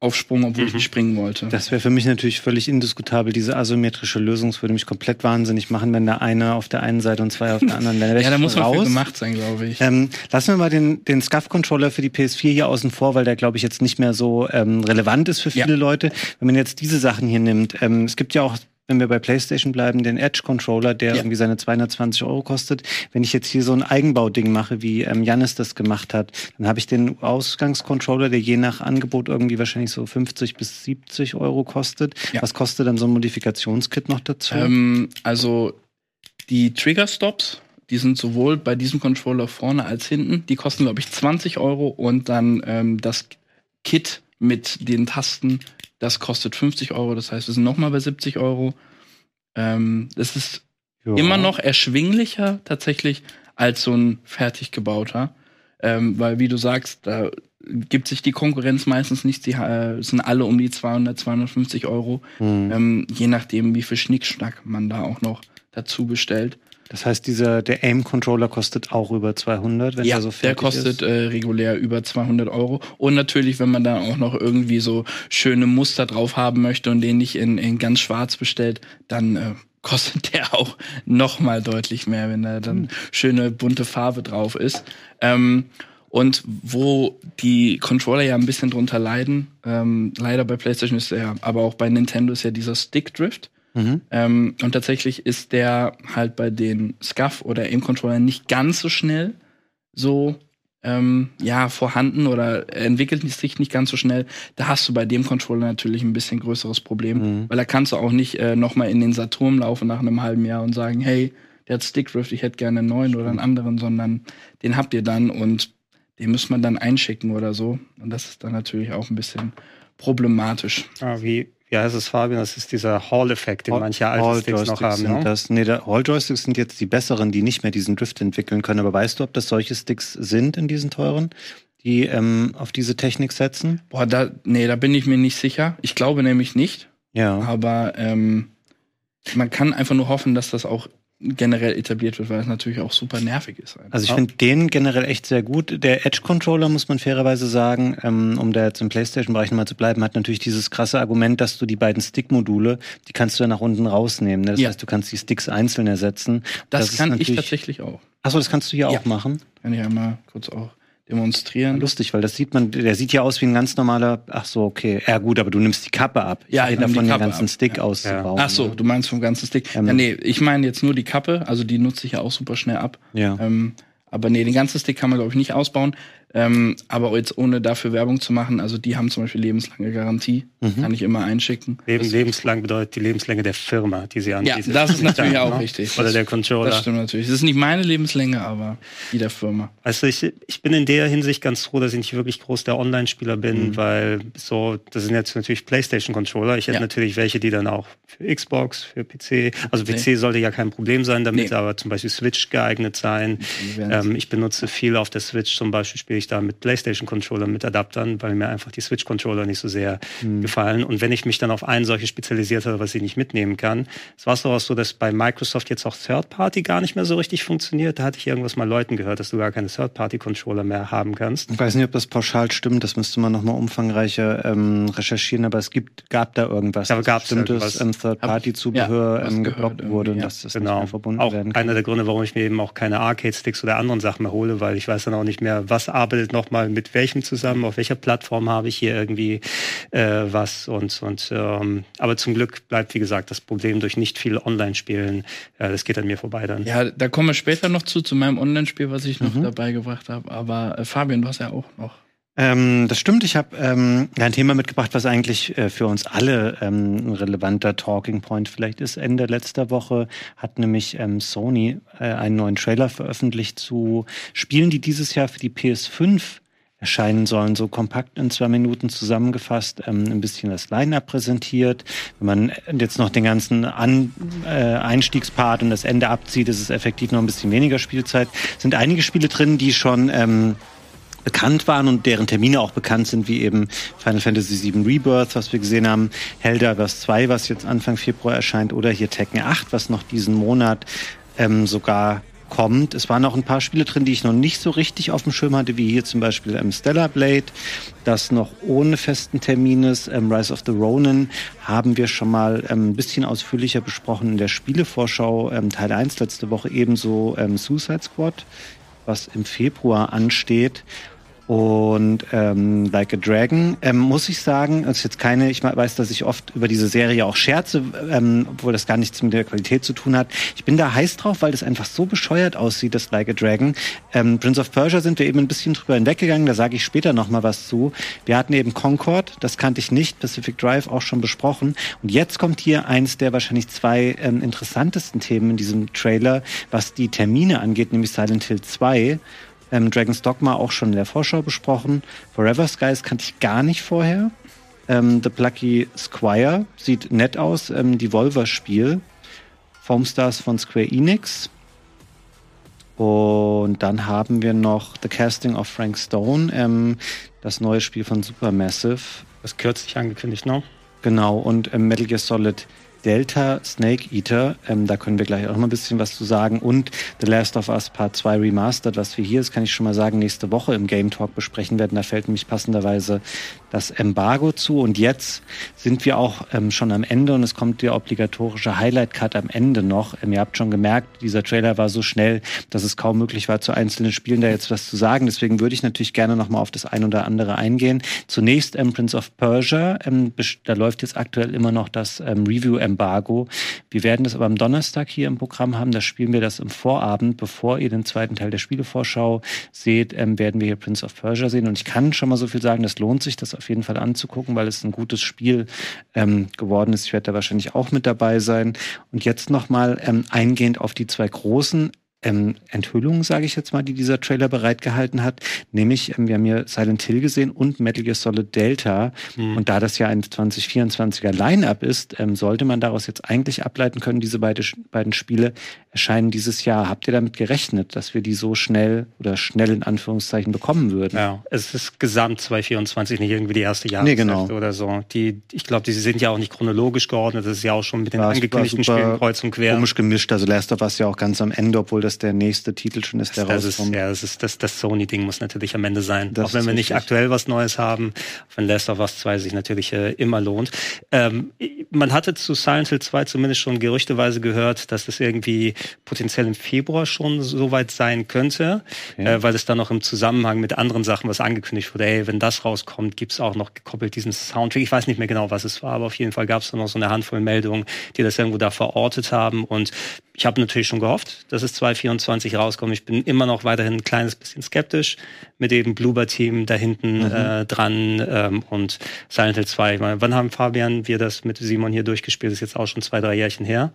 auf Sprung, obwohl mhm. ich nicht springen wollte. Das wäre für mich natürlich völlig indiskutabel. Diese asymmetrische Lösung das würde mich komplett wahnsinnig machen, wenn da eine auf der einen Seite und zwei auf der anderen wäre. ja, da muss man raus. gemacht sein, glaube ich. Ähm, lassen wir mal den, den SCUF-Controller für die PS4 hier außen vor, weil der, glaube ich, jetzt nicht mehr so ähm, relevant ist für viele ja. Leute. Wenn man jetzt diese Sachen hier nimmt, ähm, es gibt ja auch wenn wir bei PlayStation bleiben, den Edge-Controller, der ja. irgendwie seine 220 Euro kostet. Wenn ich jetzt hier so ein Eigenbauding mache, wie ähm, Janis das gemacht hat, dann habe ich den Ausgangscontroller, der je nach Angebot irgendwie wahrscheinlich so 50 bis 70 Euro kostet. Ja. Was kostet dann so ein Modifikationskit noch dazu? Ähm, also die Trigger-Stops, die sind sowohl bei diesem Controller vorne als hinten. Die kosten, glaube ich, 20 Euro und dann ähm, das Kit mit den Tasten das kostet 50 Euro, das heißt, wir sind nochmal bei 70 Euro. Ähm, das ist ja. immer noch erschwinglicher tatsächlich als so ein fertig gebauter. Ähm, weil, wie du sagst, da gibt sich die Konkurrenz meistens nicht. Die äh, sind alle um die 200, 250 Euro. Mhm. Ähm, je nachdem, wie viel Schnickschnack man da auch noch dazu bestellt. Das heißt, dieser, der AIM-Controller kostet auch über 200, wenn ja, er so fertig der kostet äh, regulär über 200 Euro. Und natürlich, wenn man da auch noch irgendwie so schöne Muster drauf haben möchte und den nicht in, in ganz schwarz bestellt, dann äh, kostet der auch noch mal deutlich mehr, wenn da dann hm. schöne bunte Farbe drauf ist. Ähm, und wo die Controller ja ein bisschen drunter leiden, ähm, leider bei PlayStation ist ja, aber auch bei Nintendo ist ja dieser Stick Drift. Mhm. Ähm, und tatsächlich ist der halt bei den SCUF oder Aim-Controllern nicht ganz so schnell so ähm, ja, vorhanden oder entwickelt sich nicht ganz so schnell. Da hast du bei dem Controller natürlich ein bisschen größeres Problem, mhm. weil da kannst du auch nicht äh, nochmal in den Saturn laufen nach einem halben Jahr und sagen, hey, der hat Stickdrift, ich hätte gerne einen neuen oder einen anderen, sondern den habt ihr dann und den muss man dann einschicken oder so. Und das ist dann natürlich auch ein bisschen problematisch. Ah, wie, wie heißt es, Fabian? Das ist dieser Hall-Effekt, den manche alte Sticks noch haben. Sind ne? das, nee, der Hall-Joysticks sind jetzt die besseren, die nicht mehr diesen Drift entwickeln können. Aber weißt du, ob das solche Sticks sind in diesen teuren? die ähm, auf diese Technik setzen? Boah, da, nee, da bin ich mir nicht sicher. Ich glaube nämlich nicht. Ja. Aber ähm, man kann einfach nur hoffen, dass das auch generell etabliert wird, weil es natürlich auch super nervig ist. Einfach. Also ich finde den generell echt sehr gut. Der Edge-Controller, muss man fairerweise sagen, ähm, um da jetzt im Playstation-Bereich nochmal zu bleiben, hat natürlich dieses krasse Argument, dass du die beiden Stick-Module, die kannst du ja nach unten rausnehmen. Ne? Das ja. heißt, du kannst die Sticks einzeln ersetzen. Das, das kann ich tatsächlich auch. Achso, das kannst du hier ja. auch machen? Kann ich einmal kurz auch demonstrieren. Lustig, weil das sieht man, der sieht ja aus wie ein ganz normaler, ach so, okay. Ja gut, aber du nimmst die Kappe ab. Ja, ich davon den ganzen ab. Stick ja. auszubauen. Ach so, du meinst vom ganzen Stick. Ähm, ja, nee, ich meine jetzt nur die Kappe, also die nutze ich ja auch super schnell ab. Ja. Ähm, aber nee, den ganzen Stick kann man, glaube ich, nicht ausbauen. Ähm, aber jetzt ohne dafür Werbung zu machen, also die haben zum Beispiel lebenslange Garantie, mhm. kann ich immer einschicken. Leben, lebenslang bedeutet die Lebenslänge der Firma, die sie anbieten. Ja, das ist natürlich auch richtig. Oder der Controller. Das stimmt natürlich. Das ist nicht meine Lebenslänge, aber die der Firma. Also ich, ich bin in der Hinsicht ganz froh, dass ich nicht wirklich groß der Online-Spieler bin, mhm. weil so, das sind jetzt natürlich PlayStation-Controller. Ich hätte ja. natürlich welche, die dann auch für Xbox, für PC, also PC nee. sollte ja kein Problem sein damit, nee. aber zum Beispiel Switch geeignet sein. Ähm, ich benutze viel auf der Switch, zum Beispiel spiele ich da mit PlayStation-Controller mit Adaptern, weil mir einfach die Switch-Controller nicht so sehr mhm. gefallen. Und wenn ich mich dann auf einen solche spezialisiert habe, was ich nicht mitnehmen kann, es war so auch so, dass bei Microsoft jetzt auch Third-Party gar nicht mehr so richtig funktioniert. Da hatte ich irgendwas mal Leuten gehört, dass du gar keine Third-Party-Controller mehr haben kannst. Ich weiß nicht, ob das pauschal stimmt, das müsste man nochmal umfangreicher ähm, recherchieren, aber es gibt, gab da irgendwas, da gab bestimmtes ähm, Third-Party-Zubehör ja, ähm, geblockt wurde und dass das genau. nicht mehr verbunden auch werden kann. Einer der Gründe, warum ich mir eben auch keine Arcade-Sticks oder anderen Sachen mehr hole, weil ich weiß dann auch nicht mehr, was arbeitet noch mal mit welchem zusammen, auf welcher Plattform habe ich hier irgendwie äh, was und und ähm, aber zum Glück bleibt wie gesagt das Problem durch nicht viel Online-Spielen, äh, das geht an mir vorbei dann. Ja, da kommen wir später noch zu zu meinem Online-Spiel, was ich noch mhm. dabei gebracht habe. Aber äh, Fabian, du hast ja auch noch ähm, das stimmt. Ich habe ähm, ein Thema mitgebracht, was eigentlich äh, für uns alle ähm, ein relevanter Talking Point vielleicht ist. Ende letzter Woche hat nämlich ähm, Sony äh, einen neuen Trailer veröffentlicht zu Spielen, die dieses Jahr für die PS5 erscheinen sollen, so kompakt in zwei Minuten zusammengefasst, ähm, ein bisschen das Line-Up präsentiert. Wenn man jetzt noch den ganzen An äh, Einstiegspart und das Ende abzieht, ist es effektiv noch ein bisschen weniger Spielzeit. Sind einige Spiele drin, die schon ähm, bekannt waren und deren Termine auch bekannt sind, wie eben Final Fantasy VII Rebirth, was wir gesehen haben, Helldivers 2, was jetzt Anfang Februar erscheint, oder hier Tekken 8, was noch diesen Monat ähm, sogar kommt. Es waren auch ein paar Spiele drin, die ich noch nicht so richtig auf dem Schirm hatte, wie hier zum Beispiel ähm, Stellar Blade, das noch ohne festen Termin ist. Ähm, Rise of the Ronin haben wir schon mal ähm, ein bisschen ausführlicher besprochen in der Spielevorschau ähm, Teil 1 letzte Woche, ebenso ähm, Suicide Squad, was im Februar ansteht. Und ähm, Like a Dragon ähm, muss ich sagen, ist jetzt keine, ich weiß, dass ich oft über diese Serie auch scherze, ähm, obwohl das gar nichts mit der Qualität zu tun hat. Ich bin da heiß drauf, weil das einfach so bescheuert aussieht, das Like a Dragon. Ähm, Prince of Persia sind wir eben ein bisschen drüber hinweggegangen, da sage ich später nochmal was zu. Wir hatten eben Concord, das kannte ich nicht, Pacific Drive auch schon besprochen. Und jetzt kommt hier eins der wahrscheinlich zwei ähm, interessantesten Themen in diesem Trailer, was die Termine angeht, nämlich Silent Hill 2 ähm, Dragon's Dogma auch schon in der Vorschau besprochen. Forever Skies kannte ich gar nicht vorher. Ähm, The Plucky Squire sieht nett aus. Ähm, Devolver-Spiel. Foam Stars von Square Enix. Und dann haben wir noch The Casting of Frank Stone, ähm, das neue Spiel von Supermassive. Das kürzlich angekündigt, ne? Genau, und ähm, Metal Gear Solid Delta Snake Eater, ähm, da können wir gleich auch noch ein bisschen was zu sagen. Und The Last of Us Part 2 Remastered, was wir hier, das kann ich schon mal sagen, nächste Woche im Game Talk besprechen werden. Da fällt nämlich passenderweise das Embargo zu. Und jetzt sind wir auch ähm, schon am Ende und es kommt der obligatorische Highlight-Cut am Ende noch. Ähm, ihr habt schon gemerkt, dieser Trailer war so schnell, dass es kaum möglich war, zu einzelnen Spielen da jetzt was zu sagen. Deswegen würde ich natürlich gerne noch mal auf das ein oder andere eingehen. Zunächst ähm, Prince of Persia. Ähm, da läuft jetzt aktuell immer noch das ähm, Review Embargo. Wir werden das aber am Donnerstag hier im Programm haben. Da spielen wir das im Vorabend, bevor ihr den zweiten Teil der Spielevorschau seht, ähm, werden wir hier Prince of Persia sehen. Und ich kann schon mal so viel sagen, das lohnt sich, das auf jeden Fall anzugucken, weil es ein gutes Spiel ähm, geworden ist. Ich werde da wahrscheinlich auch mit dabei sein. Und jetzt nochmal ähm, eingehend auf die zwei großen ähm, Enthüllungen, sage ich jetzt mal, die dieser Trailer bereitgehalten hat. Nämlich, ähm, wir haben hier Silent Hill gesehen und Metal Gear Solid Delta. Mhm. Und da das ja ein 2024er Line-Up ist, ähm, sollte man daraus jetzt eigentlich ableiten können, diese beide, beiden Spiele erscheinen dieses Jahr. Habt ihr damit gerechnet, dass wir die so schnell oder schnell in Anführungszeichen bekommen würden? Ja, es ist gesamt 2024, nicht irgendwie die erste Jahreshälfte nee, genau. oder so. Die, ich glaube, die sind ja auch nicht chronologisch geordnet. Das ist ja auch schon mit den war, angekündigten Spielen kreuz und quer. Komisch gemischt. Also Last of Us ja auch ganz am Ende, obwohl das der nächste Titel schon ist, der das rauskommt. Ist, ja, das ist das, das Sony-Ding muss natürlich am Ende sein. Das auch wenn wir nicht aktuell was Neues haben, wenn Last of Us 2 sich natürlich äh, immer lohnt. Ähm, man hatte zu Silent Hill 2 zumindest schon gerüchteweise gehört, dass das irgendwie potenziell im Februar schon soweit sein könnte, okay. äh, weil es dann noch im Zusammenhang mit anderen Sachen was angekündigt wurde. Ey, wenn das rauskommt, gibt's auch noch gekoppelt diesen Soundtrack. Ich weiß nicht mehr genau, was es war, aber auf jeden Fall gab's da noch so eine Handvoll Meldungen, die das irgendwo da verortet haben. Und ich habe natürlich schon gehofft, dass es 2024 rauskommt. Ich bin immer noch weiterhin ein kleines bisschen skeptisch mit dem Bloober-Team da hinten mhm. äh, dran ähm, und Silent Hill 2. Meine, wann haben Fabian wir das mit Simon hier durchgespielt? Das ist jetzt auch schon zwei, drei Jährchen her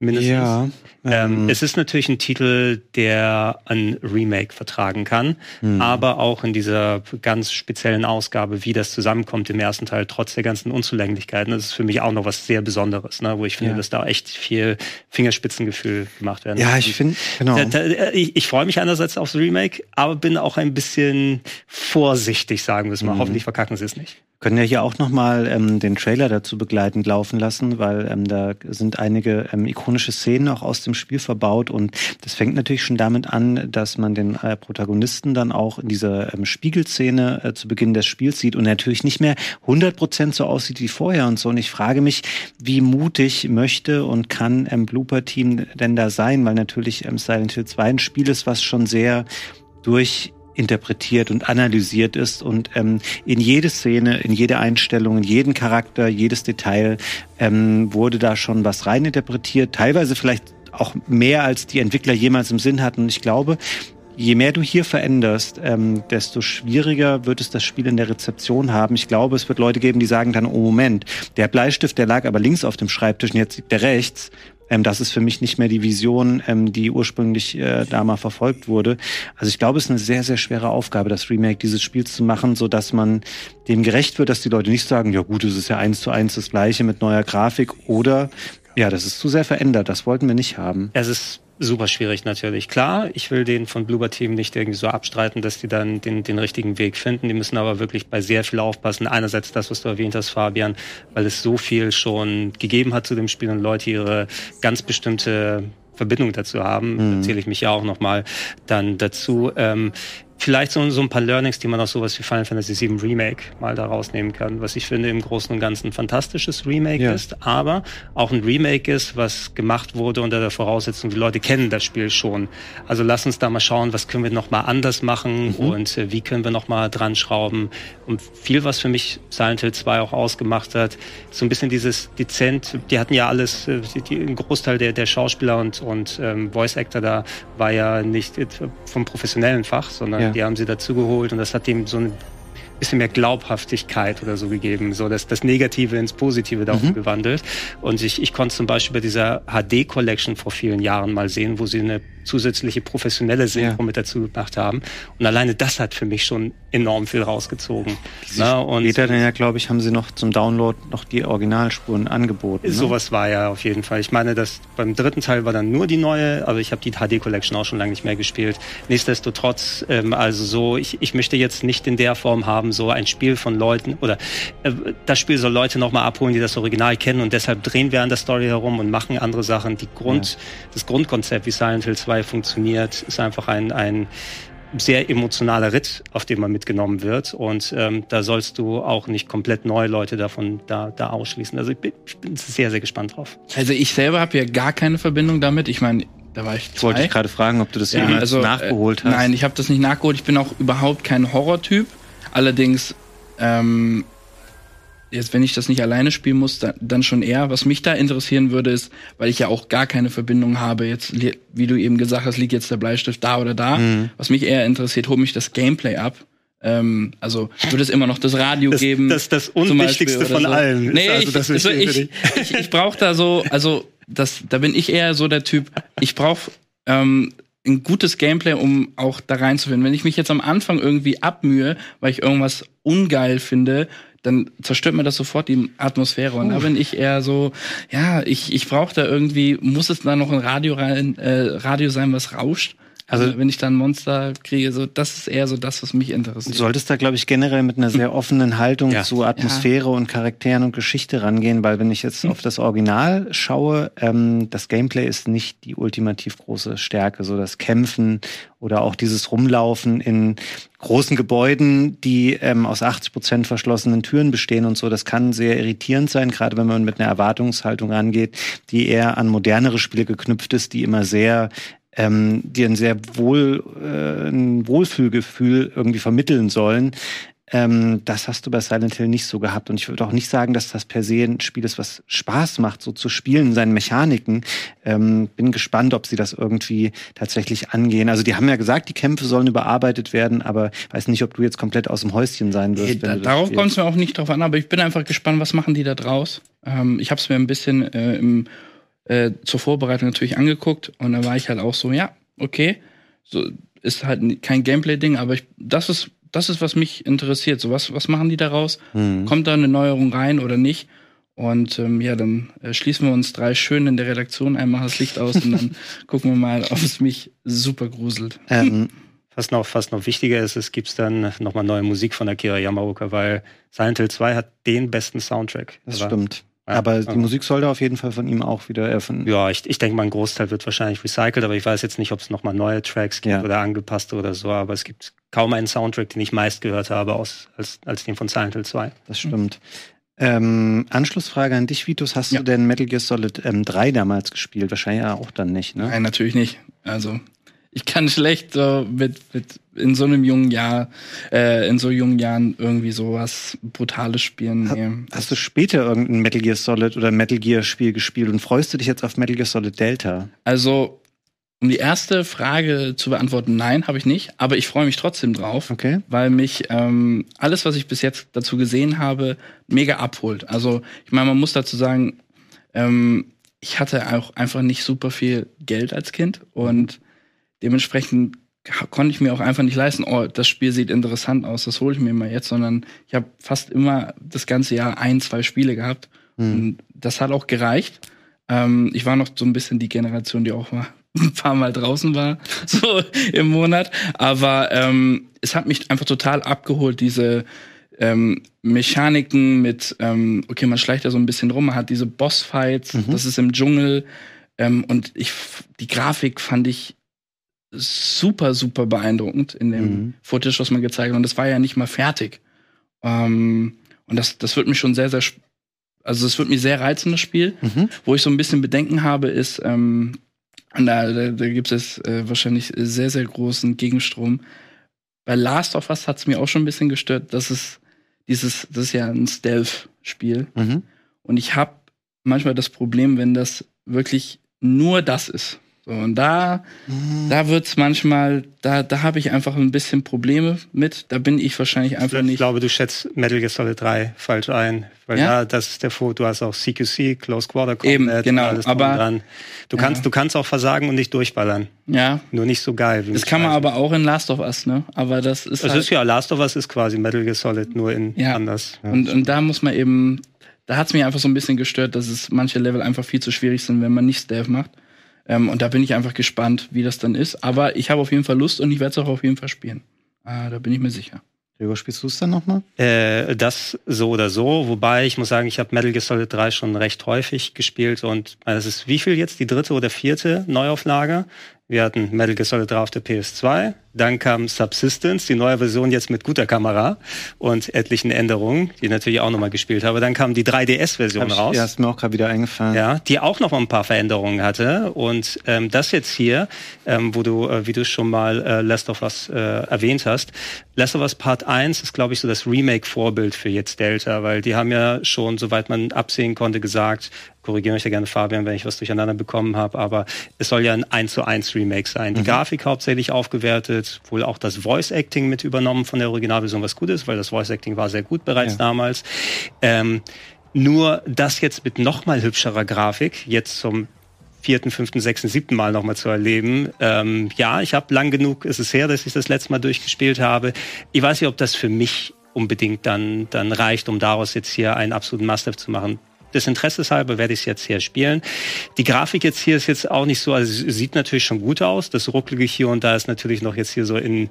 mindestens. Ja, ähm, ähm, es ist natürlich ein Titel, der ein Remake vertragen kann, mhm. aber auch in dieser ganz speziellen Ausgabe, wie das zusammenkommt im ersten Teil, trotz der ganzen Unzulänglichkeiten, das ist für mich auch noch was sehr Besonderes, ne, wo ich finde, ja. dass da echt viel Fingerspitzengefühl gemacht werden. Ja, ich finde, genau. Da, da, ich, ich freue mich einerseits aufs Remake, aber bin auch ein bisschen vorsichtig, sagen wir es mal. Mhm. Hoffentlich verkacken sie es nicht können ja hier auch nochmal ähm, den Trailer dazu begleitend laufen lassen, weil ähm, da sind einige ähm, ikonische Szenen auch aus dem Spiel verbaut. Und das fängt natürlich schon damit an, dass man den äh, Protagonisten dann auch in dieser ähm, Spiegelszene äh, zu Beginn des Spiels sieht und natürlich nicht mehr 100% so aussieht wie vorher und so. Und ich frage mich, wie mutig möchte und kann ähm, Blooper Team denn da sein, weil natürlich ähm, Silent Hill 2 ein Spiel ist, was schon sehr durch interpretiert und analysiert ist und ähm, in jede Szene, in jede Einstellung, in jeden Charakter, jedes Detail ähm, wurde da schon was reininterpretiert, teilweise vielleicht auch mehr als die Entwickler jemals im Sinn hatten. Und ich glaube, je mehr du hier veränderst, ähm, desto schwieriger wird es das Spiel in der Rezeption haben. Ich glaube, es wird Leute geben, die sagen dann, oh Moment, der Bleistift, der lag aber links auf dem Schreibtisch und jetzt liegt der rechts. Ähm, das ist für mich nicht mehr die Vision, ähm, die ursprünglich äh, da mal verfolgt wurde. Also ich glaube, es ist eine sehr, sehr schwere Aufgabe, das Remake dieses Spiels zu machen, so dass man dem gerecht wird, dass die Leute nicht sagen, ja gut, es ist ja eins zu eins das Gleiche mit neuer Grafik oder ja, das ist zu sehr verändert. Das wollten wir nicht haben. Es ist super schwierig natürlich. Klar, ich will den von Bloober Team nicht irgendwie so abstreiten, dass die dann den, den richtigen Weg finden. Die müssen aber wirklich bei sehr viel aufpassen. Einerseits das, was du erwähnt hast, Fabian, weil es so viel schon gegeben hat zu dem Spiel und Leute ihre ganz bestimmte Verbindung dazu haben, mhm. erzähle ich mich ja auch nochmal dann dazu. Ähm, vielleicht so, so ein paar Learnings, die man aus sowas wie Final Fantasy VII Remake mal da rausnehmen kann, was ich finde im Großen und Ganzen ein fantastisches Remake ja. ist, aber auch ein Remake ist, was gemacht wurde unter der Voraussetzung, die Leute kennen das Spiel schon. Also lass uns da mal schauen, was können wir noch mal anders machen mhm. und äh, wie können wir noch mal dran schrauben. Und viel, was für mich Silent Hill 2 auch ausgemacht hat, so ein bisschen dieses dezent, die hatten ja alles, äh, die, ein Großteil der, der Schauspieler und, und ähm, Voice Actor da war ja nicht vom professionellen Fach, sondern ja die haben sie dazu geholt und das hat ihm so ein bisschen mehr Glaubhaftigkeit oder so gegeben, so dass das Negative ins Positive da mhm. gewandelt. Und ich, ich konnte zum Beispiel bei dieser HD Collection vor vielen Jahren mal sehen, wo sie eine zusätzliche professionelle Synchro ja. mit dazu gemacht haben. Und alleine das hat für mich schon enorm viel rausgezogen. Na, und später dann ja, glaube ich, haben sie noch zum Download noch die Originalspuren angeboten. Ne? Sowas war ja auf jeden Fall. Ich meine, dass beim dritten Teil war dann nur die neue, aber ich habe die HD Collection auch schon lange nicht mehr gespielt. Nichtsdestotrotz, ähm, also so, ich, ich möchte jetzt nicht in der Form haben, so ein Spiel von Leuten oder äh, das Spiel soll Leute nochmal abholen, die das Original kennen und deshalb drehen wir an der Story herum und machen andere Sachen. Die Grund, ja. das Grundkonzept wie Silent Hill 2 funktioniert, ist einfach ein, ein sehr emotionaler Ritt, auf dem man mitgenommen wird. Und ähm, da sollst du auch nicht komplett neue Leute davon da, da ausschließen. Also ich bin, ich bin sehr, sehr gespannt drauf. Also ich selber habe ja gar keine Verbindung damit. Ich meine, da war ich zwei. Wollte ich gerade fragen, ob du das ja, also, nachgeholt hast. Nein, ich habe das nicht nachgeholt. Ich bin auch überhaupt kein Horrortyp. Allerdings ähm, jetzt, wenn ich das nicht alleine spielen muss, dann, dann schon eher. Was mich da interessieren würde, ist, weil ich ja auch gar keine Verbindung habe, jetzt, wie du eben gesagt hast, liegt jetzt der Bleistift da oder da. Mhm. Was mich eher interessiert, holt mich das Gameplay ab. Ähm, also würde es immer noch das Radio das, geben. Das ist das Unwichtigste von so. allem. Nee, also ich, also ich, ich, ich brauche da so, also das, da bin ich eher so der Typ, ich brauche ähm, ein gutes Gameplay, um auch da reinzufinden. Wenn ich mich jetzt am Anfang irgendwie abmühe, weil ich irgendwas ungeil finde, dann zerstört mir das sofort die Atmosphäre. Und uh. da bin ich eher so, ja, ich, ich brauche da irgendwie, muss es da noch ein Radio rein, äh, Radio sein, was rauscht? Also, also wenn ich dann Monster kriege, so das ist eher so das, was mich interessiert. Du solltest da, glaube ich, generell mit einer sehr offenen Haltung ja. zu Atmosphäre ja. und Charakteren und Geschichte rangehen, weil wenn ich jetzt hm. auf das Original schaue, ähm, das Gameplay ist nicht die ultimativ große Stärke, so das Kämpfen oder auch dieses Rumlaufen in großen Gebäuden, die ähm, aus 80 Prozent verschlossenen Türen bestehen und so. Das kann sehr irritierend sein, gerade wenn man mit einer Erwartungshaltung rangeht, die eher an modernere Spiele geknüpft ist, die immer sehr ähm, dir ein sehr wohl, äh, ein Wohlfühlgefühl irgendwie vermitteln sollen. Ähm, das hast du bei Silent Hill nicht so gehabt. Und ich würde auch nicht sagen, dass das per se ein Spiel ist, was Spaß macht, so zu spielen, seinen Mechaniken. Ähm, bin gespannt, ob sie das irgendwie tatsächlich angehen. Also die haben ja gesagt, die Kämpfe sollen überarbeitet werden, aber weiß nicht, ob du jetzt komplett aus dem Häuschen sein wirst. Hey, da, darauf kommt es mir auch nicht drauf an, aber ich bin einfach gespannt, was machen die da draus. Ähm, ich habe es mir ein bisschen äh, im äh, zur Vorbereitung natürlich angeguckt und da war ich halt auch so, ja, okay, so ist halt kein Gameplay-Ding, aber ich, das ist das ist, was mich interessiert. So, was, was machen die daraus? Mhm. Kommt da eine Neuerung rein oder nicht? Und ähm, ja, dann äh, schließen wir uns drei schön in der Redaktion einmal das Licht aus und dann gucken wir mal, ob es mich super gruselt. Ähm, was noch, fast noch wichtiger ist, es gibt dann nochmal neue Musik von Akira Yamaoka, weil Silent Hill 2 hat den besten Soundtrack. Das stimmt. Aber die Musik soll da auf jeden Fall von ihm auch wieder erfunden. Ja, ich, ich denke mal, ein Großteil wird wahrscheinlich recycelt, aber ich weiß jetzt nicht, ob es nochmal neue Tracks gibt ja. oder angepasste oder so. Aber es gibt kaum einen Soundtrack, den ich meist gehört habe, aus, als, als den von Silent Hill 2. Das stimmt. Ähm, Anschlussfrage an dich, Vitus. Hast ja. du denn Metal Gear Solid ähm, 3 damals gespielt? Wahrscheinlich auch dann nicht, ne? Nein, natürlich nicht. Also ich kann schlecht so mit, mit in so einem jungen Jahr, äh, in so jungen Jahren irgendwie sowas Brutales spielen. Ha, nee. Hast du später irgendein Metal Gear Solid oder Metal Gear Spiel gespielt und freust du dich jetzt auf Metal Gear Solid Delta? Also, um die erste Frage zu beantworten, nein, habe ich nicht, aber ich freue mich trotzdem drauf, okay. weil mich ähm, alles, was ich bis jetzt dazu gesehen habe, mega abholt. Also, ich meine, man muss dazu sagen, ähm, ich hatte auch einfach nicht super viel Geld als Kind und dementsprechend konnte ich mir auch einfach nicht leisten, oh, das Spiel sieht interessant aus, das hole ich mir mal jetzt, sondern ich habe fast immer das ganze Jahr ein, zwei Spiele gehabt. Mhm. Und das hat auch gereicht. Ähm, ich war noch so ein bisschen die Generation, die auch mal ein paar Mal draußen war, so im Monat. Aber ähm, es hat mich einfach total abgeholt, diese ähm, Mechaniken mit, ähm, okay, man schleicht ja so ein bisschen rum, man hat diese Bossfights, mhm. das ist im Dschungel. Ähm, und ich, die Grafik fand ich super, super beeindruckend in dem mhm. Footage, was man gezeigt hat. Und das war ja nicht mal fertig. Ähm, und das, das wird mich schon sehr, sehr, also es wird mich sehr reizen, das Spiel. Mhm. Wo ich so ein bisschen Bedenken habe, ist, ähm, da, da, da gibt es äh, wahrscheinlich sehr, sehr großen Gegenstrom. Bei Last of Us hat es mir auch schon ein bisschen gestört, dass es dieses, das ist ja ein Stealth-Spiel. Mhm. Und ich habe manchmal das Problem, wenn das wirklich nur das ist. So, und da, mhm. da wird's manchmal, da, da habe ich einfach ein bisschen Probleme mit. Da bin ich wahrscheinlich einfach ich nicht. Ich glaube, du schätzt Metal Gear Solid 3 falsch ein. Weil ja, da, das ist der Foto, du hast auch CQC, Close Quarter Combat, Eben, genau, alles aber dran. Du ja. kannst, du kannst auch versagen und nicht durchballern. Ja. Nur nicht so geil. Das kann man aber auch in Last of Us, ne? Aber das ist. Das halt ist ja, Last of Us ist quasi Metal Gear Solid, nur in ja. anders. Ja. Und, und da muss man eben, da hat's mich einfach so ein bisschen gestört, dass es manche Level einfach viel zu schwierig sind, wenn man nicht Stealth macht. Ähm, und da bin ich einfach gespannt, wie das dann ist. Aber ich habe auf jeden Fall Lust und ich werde es auch auf jeden Fall spielen. Äh, da bin ich mir sicher. Gregor, spielst du es dann nochmal? Äh, das so oder so. Wobei ich muss sagen, ich habe Metal Gear Solid 3 schon recht häufig gespielt und das ist wie viel jetzt? Die dritte oder vierte Neuauflage? Wir hatten Metal Gear Solid 3 auf der PS2, dann kam Subsistence, die neue Version jetzt mit guter Kamera und etlichen Änderungen, die ich natürlich auch nochmal gespielt habe. Dann kam die 3DS-Version raus. Ja, ist mir auch gerade wieder eingefallen. Ja, die auch noch mal ein paar Veränderungen hatte. Und ähm, das jetzt hier, ähm, wo du, äh, wie du schon mal äh, Last of Us äh, erwähnt hast, Last of Us Part 1 ist, glaube ich, so das Remake-Vorbild für jetzt Delta, weil die haben ja schon, soweit man absehen konnte, gesagt, korrigiere mich ja gerne, Fabian, wenn ich was durcheinander bekommen habe, aber es soll ja ein 1 zu 1 Remake sein. Die mhm. Grafik hauptsächlich aufgewertet, wohl auch das Voice Acting mit übernommen von der Originalversion, was gut ist, weil das Voice Acting war sehr gut bereits ja. damals. Ähm, nur das jetzt mit noch mal hübscherer Grafik, jetzt zum vierten, fünften, sechsten, siebten Mal nochmal zu erleben. Ähm, ja, ich habe lang genug, ist es her, dass ich das letzte Mal durchgespielt habe. Ich weiß nicht, ob das für mich unbedingt dann, dann reicht, um daraus jetzt hier einen absoluten Must-Have zu machen des Interesses halber werde ich es jetzt hier spielen. Die Grafik jetzt hier ist jetzt auch nicht so, also sieht natürlich schon gut aus. Das rucklige hier und da ist natürlich noch jetzt hier so in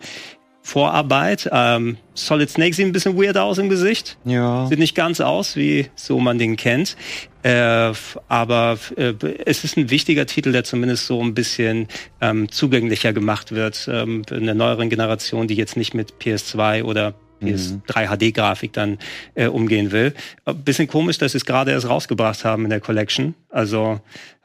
Vorarbeit. Ähm, Solid Snake sieht ein bisschen weird aus im Gesicht. Ja. Sieht nicht ganz aus, wie so man den kennt. Äh, aber äh, es ist ein wichtiger Titel, der zumindest so ein bisschen ähm, zugänglicher gemacht wird ähm, in der neueren Generation, die jetzt nicht mit PS2 oder mhm. 3 HD-Grafik dann äh, umgehen will. Bisschen komisch, dass sie es gerade erst rausgebracht haben in der Collection. Also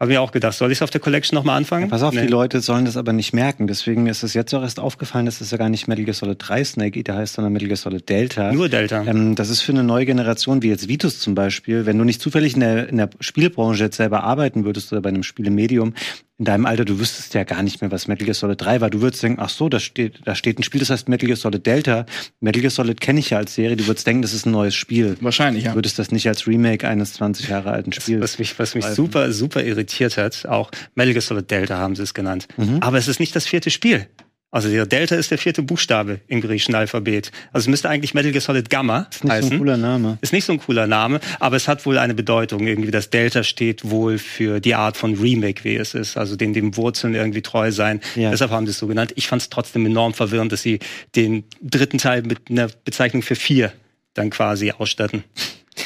habe ich auch gedacht, soll ich es auf der Collection nochmal anfangen? Ja, pass auf, nee. die Leute sollen das aber nicht merken. Deswegen ist es jetzt auch erst aufgefallen, dass es ja gar nicht Metal Gear Solid 3 Snake Eater heißt, sondern Metal Gear Solid Delta. Nur Delta. Ähm, das ist für eine neue Generation, wie jetzt Vitus zum Beispiel. Wenn du nicht zufällig in der, in der Spielebranche jetzt selber arbeiten würdest oder bei einem Spielemedium, in deinem Alter, du wüsstest ja gar nicht mehr, was Metal Gear Solid 3 war. Du würdest denken, ach so, da steht, da steht ein Spiel, das heißt Metal Gear Solid Delta. Metal Gear Solid kenne ich ja als Serie. Du würdest denken, das ist ein neues Spiel. Wahrscheinlich, ja. Du würdest das nicht als Remake eines 20 Jahre alten Spiels. Was mich, was mich super, super irritiert hat, auch Metal Gear Solid Delta haben sie es genannt. Mhm. Aber es ist nicht das vierte Spiel. Also der Delta ist der vierte Buchstabe im griechischen Alphabet. Also es müsste eigentlich Metal Gear Solid Gamma ist nicht heißen. So ein cooler Name. Ist nicht so ein cooler Name, aber es hat wohl eine Bedeutung. Irgendwie das Delta steht wohl für die Art von Remake, wie es ist. Also den dem Wurzeln irgendwie treu sein. Ja. Deshalb haben sie es so genannt. Ich fand es trotzdem enorm verwirrend, dass sie den dritten Teil mit einer Bezeichnung für vier dann quasi ausstatten.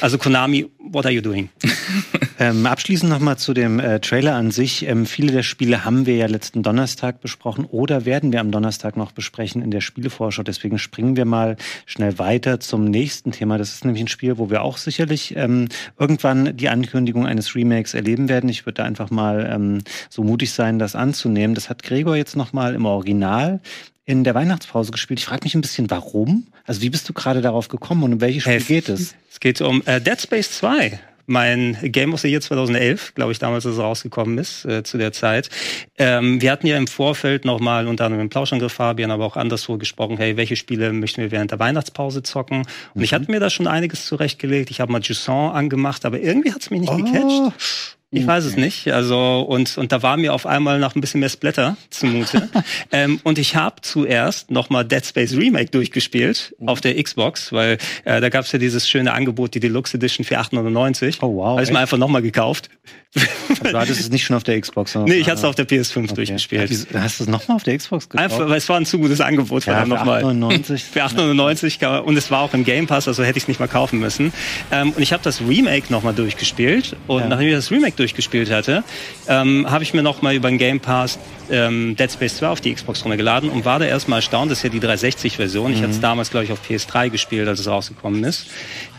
Also Konami, what are you doing? ähm, abschließend nochmal zu dem äh, Trailer an sich. Ähm, viele der Spiele haben wir ja letzten Donnerstag besprochen oder werden wir am Donnerstag noch besprechen in der Spielevorschau. Deswegen springen wir mal schnell weiter zum nächsten Thema. Das ist nämlich ein Spiel, wo wir auch sicherlich ähm, irgendwann die Ankündigung eines Remakes erleben werden. Ich würde da einfach mal ähm, so mutig sein, das anzunehmen. Das hat Gregor jetzt nochmal im Original in der Weihnachtspause gespielt. Ich frage mich ein bisschen, warum? Also wie bist du gerade darauf gekommen und um welches Spiel es, geht es? Es geht um äh, Dead Space 2 mein Game of the Year 2011, glaube ich, damals, als es rausgekommen ist, äh, zu der Zeit. Ähm, wir hatten ja im Vorfeld nochmal unter anderem im Plauschangriff Fabian, aber auch anderswo gesprochen, hey, welche Spiele möchten wir während der Weihnachtspause zocken? Und mhm. ich hatte mir da schon einiges zurechtgelegt. Ich habe mal Jusson angemacht, aber irgendwie hat es mich nicht oh. gecatcht. Ich weiß es nicht. Also und und da war mir auf einmal noch ein bisschen mehr Splatter zumute. ähm, und ich habe zuerst noch mal Dead Space Remake durchgespielt mhm. auf der Xbox, weil äh, da gab's ja dieses schöne Angebot, die Deluxe Edition für 8,99. Oh wow. Habe ich mir einfach noch mal gekauft. Also, du hattest es nicht schon auf der Xbox? Nee, ich hatte es auf der PS5 okay. durchgespielt. Hast du es nochmal auf der Xbox gekauft? Einfach, weil es war ein zu gutes Angebot. Ja, für 8,99. Für 8,99 und es war auch im Game Pass, also hätte ich es nicht mal kaufen müssen. Ähm, und ich habe das Remake nochmal durchgespielt und ja. nachdem ich das Remake durchgespielt hatte, ähm, habe ich mir nochmal über den Game Pass ähm, Dead Space 2 auf die Xbox runtergeladen und war da erstmal erstaunt, das ist ja die 360-Version. Ich mhm. hatte es damals, glaube ich, auf PS3 gespielt, als es rausgekommen ist.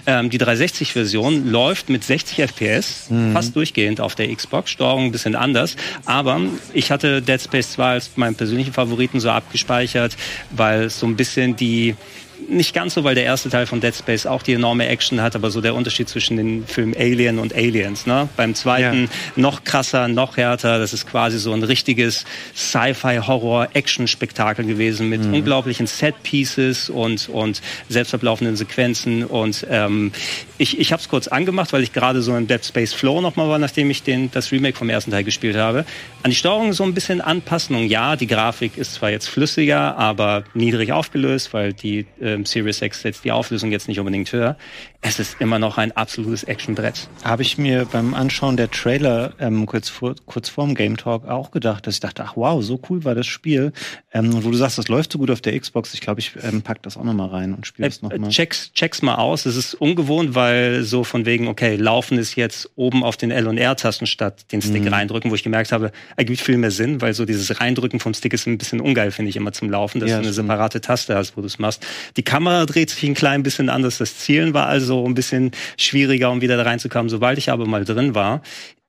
Ähm, die 360-Version läuft mit 60 FPS, mhm. fast durchgehend auf der Xbox, Steuerung ein bisschen anders. Aber ich hatte Dead Space 2 als meinen persönlichen Favoriten so abgespeichert, weil es so ein bisschen die nicht ganz so, weil der erste Teil von Dead Space auch die enorme Action hat, aber so der Unterschied zwischen den Filmen Alien und Aliens. Ne? Beim zweiten ja. noch krasser, noch härter. Das ist quasi so ein richtiges Sci-Fi-Horror-Action-Spektakel gewesen mit mhm. unglaublichen Set-Pieces und, und selbstverlaufenden Sequenzen. Und ähm, ich, ich habe es kurz angemacht, weil ich gerade so im Dead Space Flow nochmal war, nachdem ich den, das Remake vom ersten Teil gespielt habe. An die Steuerung so ein bisschen Anpassung. Ja, die Grafik ist zwar jetzt flüssiger, aber niedrig aufgelöst, weil die äh, ähm, Series X jetzt die Auflösung jetzt nicht unbedingt höher. Es ist immer noch ein absolutes Actionbrett. Habe ich mir beim Anschauen der Trailer ähm, kurz vor kurz vorm Game Talk auch gedacht, dass ich dachte, ach wow, so cool war das Spiel. Ähm, wo du sagst, das läuft so gut auf der Xbox, ich glaube, ich ähm, pack das auch noch mal rein und spiele es noch mal. Check's, check's mal aus. Es ist ungewohnt, weil so von wegen, okay, Laufen ist jetzt oben auf den L und R-Tasten statt den Stick mhm. reindrücken, wo ich gemerkt habe, ergibt viel mehr Sinn, weil so dieses Reindrücken vom Stick ist ein bisschen ungeil, finde ich immer zum Laufen, dass ja, du eine stimmt. separate Taste hast, wo du es machst. Die Kamera dreht sich ein klein bisschen anders. Das Zielen war also ein bisschen schwieriger, um wieder da reinzukommen. Sobald ich aber mal drin war,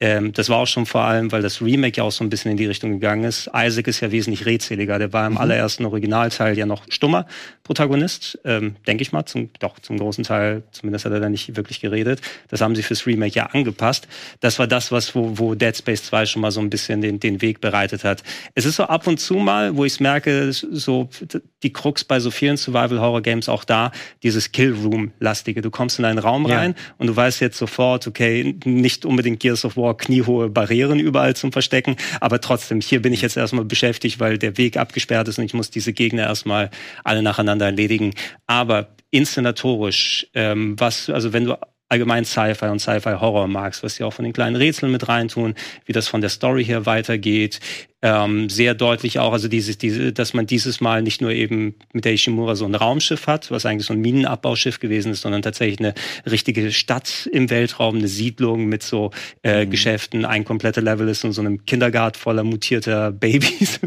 ähm, das war auch schon vor allem, weil das Remake ja auch so ein bisschen in die Richtung gegangen ist. Isaac ist ja wesentlich redseliger. Der war im mhm. allerersten Originalteil ja noch stummer Protagonist, ähm, denke ich mal. Zum, doch, zum großen Teil, zumindest hat er da nicht wirklich geredet. Das haben sie fürs Remake ja angepasst. Das war das, was wo, wo Dead Space 2 schon mal so ein bisschen den, den Weg bereitet hat. Es ist so ab und zu mal, wo ich es merke, so die Krux bei so vielen Survival-Horror-Games auch da, dieses Kill-Room-lastige. Du kommst in einen Raum rein ja. und du weißt jetzt sofort, okay, nicht unbedingt Gears of War vor kniehohe Barrieren überall zum Verstecken. Aber trotzdem, hier bin ich jetzt erstmal beschäftigt, weil der Weg abgesperrt ist und ich muss diese Gegner erstmal alle nacheinander erledigen. Aber inszenatorisch, ähm, was, also wenn du allgemein Sci-Fi und Sci-Fi-Horror magst, was sie auch von den kleinen Rätseln mit reintun, wie das von der Story her weitergeht, ähm, sehr deutlich auch, also dieses, diese, dass man dieses Mal nicht nur eben mit der Ishimura so ein Raumschiff hat, was eigentlich so ein Minenabbauschiff gewesen ist, sondern tatsächlich eine richtige Stadt im Weltraum, eine Siedlung mit so äh, mhm. Geschäften, ein kompletter Level ist und so einem Kindergarten voller mutierter Babys.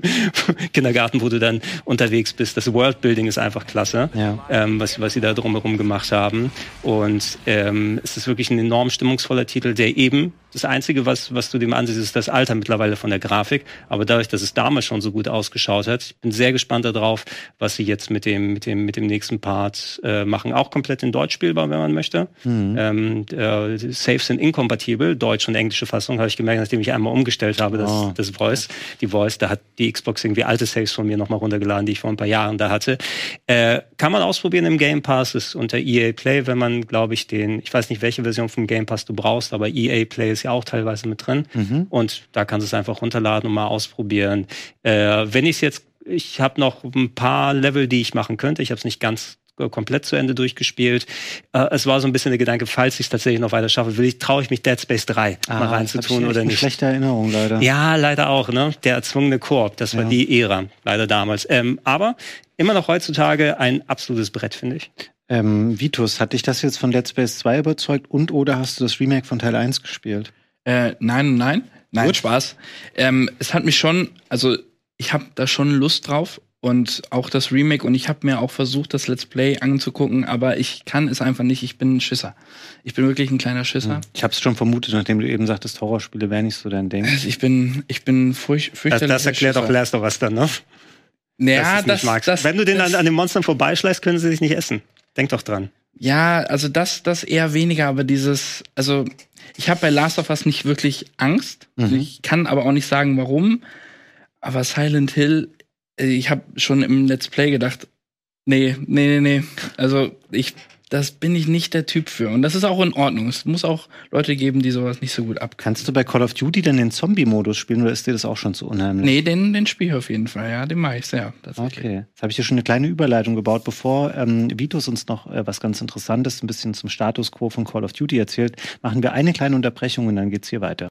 Kindergarten, wo du dann unterwegs bist. Das Worldbuilding ist einfach klasse, ja. ähm, was, was sie da drumherum gemacht haben. Und ähm, es ist wirklich ein enorm stimmungsvoller Titel, der eben das Einzige, was, was du dem ansiehst, ist das Alter mittlerweile von der Grafik. Aber dadurch, dass es damals schon so gut ausgeschaut hat, ich bin sehr gespannt darauf, was sie jetzt mit dem, mit dem, mit dem nächsten Part äh, machen. Auch komplett in Deutsch spielbar, wenn man möchte. Mhm. Ähm, äh, Saves sind inkompatibel, deutsche und englische Fassung, habe ich gemerkt, nachdem ich einmal umgestellt habe, das, oh. das Voice, die Voice, da hat die Xbox irgendwie alte Saves von mir nochmal runtergeladen, die ich vor ein paar Jahren da hatte. Äh, kann man ausprobieren im Game Pass, ist unter EA Play, wenn man, glaube ich, den, ich weiß nicht, welche Version vom Game Pass du brauchst, aber EA Play ist ja auch teilweise mit drin. Mhm. Und da kannst du es einfach runterladen und mal ausprobieren. Äh, wenn ich es jetzt, ich habe noch ein paar Level, die ich machen könnte. Ich habe es nicht ganz komplett zu Ende durchgespielt. Äh, es war so ein bisschen der Gedanke, falls ich es tatsächlich noch weiter schaffe, will ich, traue ich mich Dead Space 3 ah, mal reinzutun oder nicht. Schlechte Erinnerung leider. Ja, leider auch, ne? Der erzwungene Koop, das war ja. die Ära, leider damals. Ähm, aber immer noch heutzutage ein absolutes Brett, finde ich. Ähm, Vitus, hat dich das jetzt von Dead Space 2 überzeugt und oder hast du das Remake von Teil 1 gespielt? Äh, nein, nein. Nein, Gut. Spaß. Ähm, es hat mich schon, also ich habe da schon Lust drauf und auch das Remake und ich habe mir auch versucht, das Let's Play anzugucken, aber ich kann es einfach nicht. Ich bin ein Schisser. Ich bin wirklich ein kleiner Schisser. Hm. Ich habe es schon vermutet, nachdem du eben sagtest, Horrorspiele wären nicht so dein Ding. Also ich bin, ich bin furch fürchterlich. Das, das erklärt Schisser. auch Last of Us dann, ne? Naja, das, das, das, Wenn du den an, an den Monstern vorbeischleißt, können sie dich nicht essen. Denk doch dran. Ja, also das, das eher weniger, aber dieses, also ich habe bei Last of Us nicht wirklich Angst. Mhm. Ich kann aber auch nicht sagen, warum. Aber Silent Hill, äh, ich habe schon im Let's Play gedacht, nee, nee, nee, nee. Also ich das bin ich nicht der Typ für. Und das ist auch in Ordnung. Es muss auch Leute geben, die sowas nicht so gut ab. Kannst du bei Call of Duty denn den Zombie-Modus spielen oder ist dir das auch schon zu unheimlich? Nee, den, den spiele ich auf jeden Fall. Ja, den mache ich sehr. Okay. Jetzt habe ich hier schon eine kleine Überleitung gebaut. Bevor ähm, Vitus uns noch äh, was ganz Interessantes, ein bisschen zum Status quo von Call of Duty erzählt, machen wir eine kleine Unterbrechung und dann geht's hier weiter.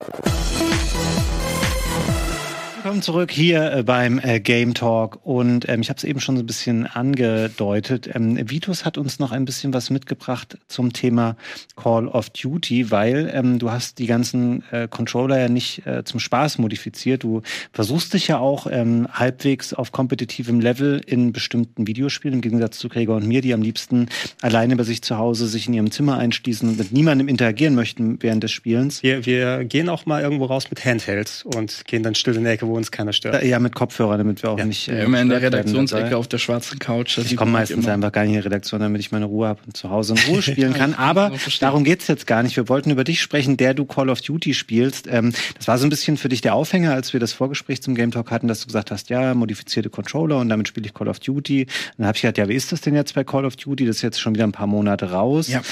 Willkommen zurück hier äh, beim äh, Game Talk und ähm, ich habe es eben schon so ein bisschen angedeutet. Ähm, Vitus hat uns noch ein bisschen was mitgebracht zum Thema Call of Duty, weil ähm, du hast die ganzen äh, Controller ja nicht äh, zum Spaß modifiziert. Du versuchst dich ja auch ähm, halbwegs auf kompetitivem Level in bestimmten Videospielen, im Gegensatz zu Gregor und mir, die am liebsten alleine bei sich zu Hause sich in ihrem Zimmer einschließen und mit niemandem interagieren möchten während des Spielens. Wir, wir gehen auch mal irgendwo raus mit Handhelds und gehen dann still in der Ecke, wo uns keiner stört. Ja, mit Kopfhörer, damit wir auch ja. nicht. Äh, immer in der Redaktionsecke auf der schwarzen Couch. Ich komme meistens einfach gar nicht in die Redaktion, damit ich meine Ruhe habe und zu Hause in Ruhe spielen kann. Aber darum geht's jetzt gar nicht. Wir wollten über dich sprechen, der du Call of Duty spielst. Ähm, das war so ein bisschen für dich der Aufhänger, als wir das Vorgespräch zum Game Talk hatten, dass du gesagt hast, ja, modifizierte Controller und damit spiele ich Call of Duty. Und dann habe ich gedacht, ja, wie ist das denn jetzt bei Call of Duty? Das ist jetzt schon wieder ein paar Monate raus. Ja.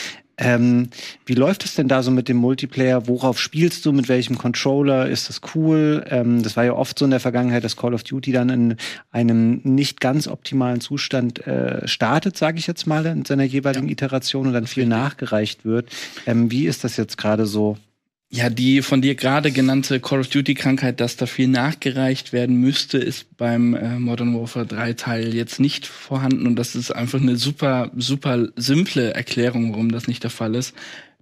Ähm, wie läuft es denn da so mit dem Multiplayer? Worauf spielst du? Mit welchem Controller? Ist das cool? Ähm, das war ja oft so in der Vergangenheit, dass Call of Duty dann in einem nicht ganz optimalen Zustand äh, startet, sage ich jetzt mal, in seiner jeweiligen ja. Iteration und dann viel nachgereicht wird. Ähm, wie ist das jetzt gerade so? Ja, die von dir gerade genannte Call of Duty-Krankheit, dass da viel nachgereicht werden müsste, ist beim äh, Modern Warfare 3 Teil jetzt nicht vorhanden. Und das ist einfach eine super, super simple Erklärung, warum das nicht der Fall ist.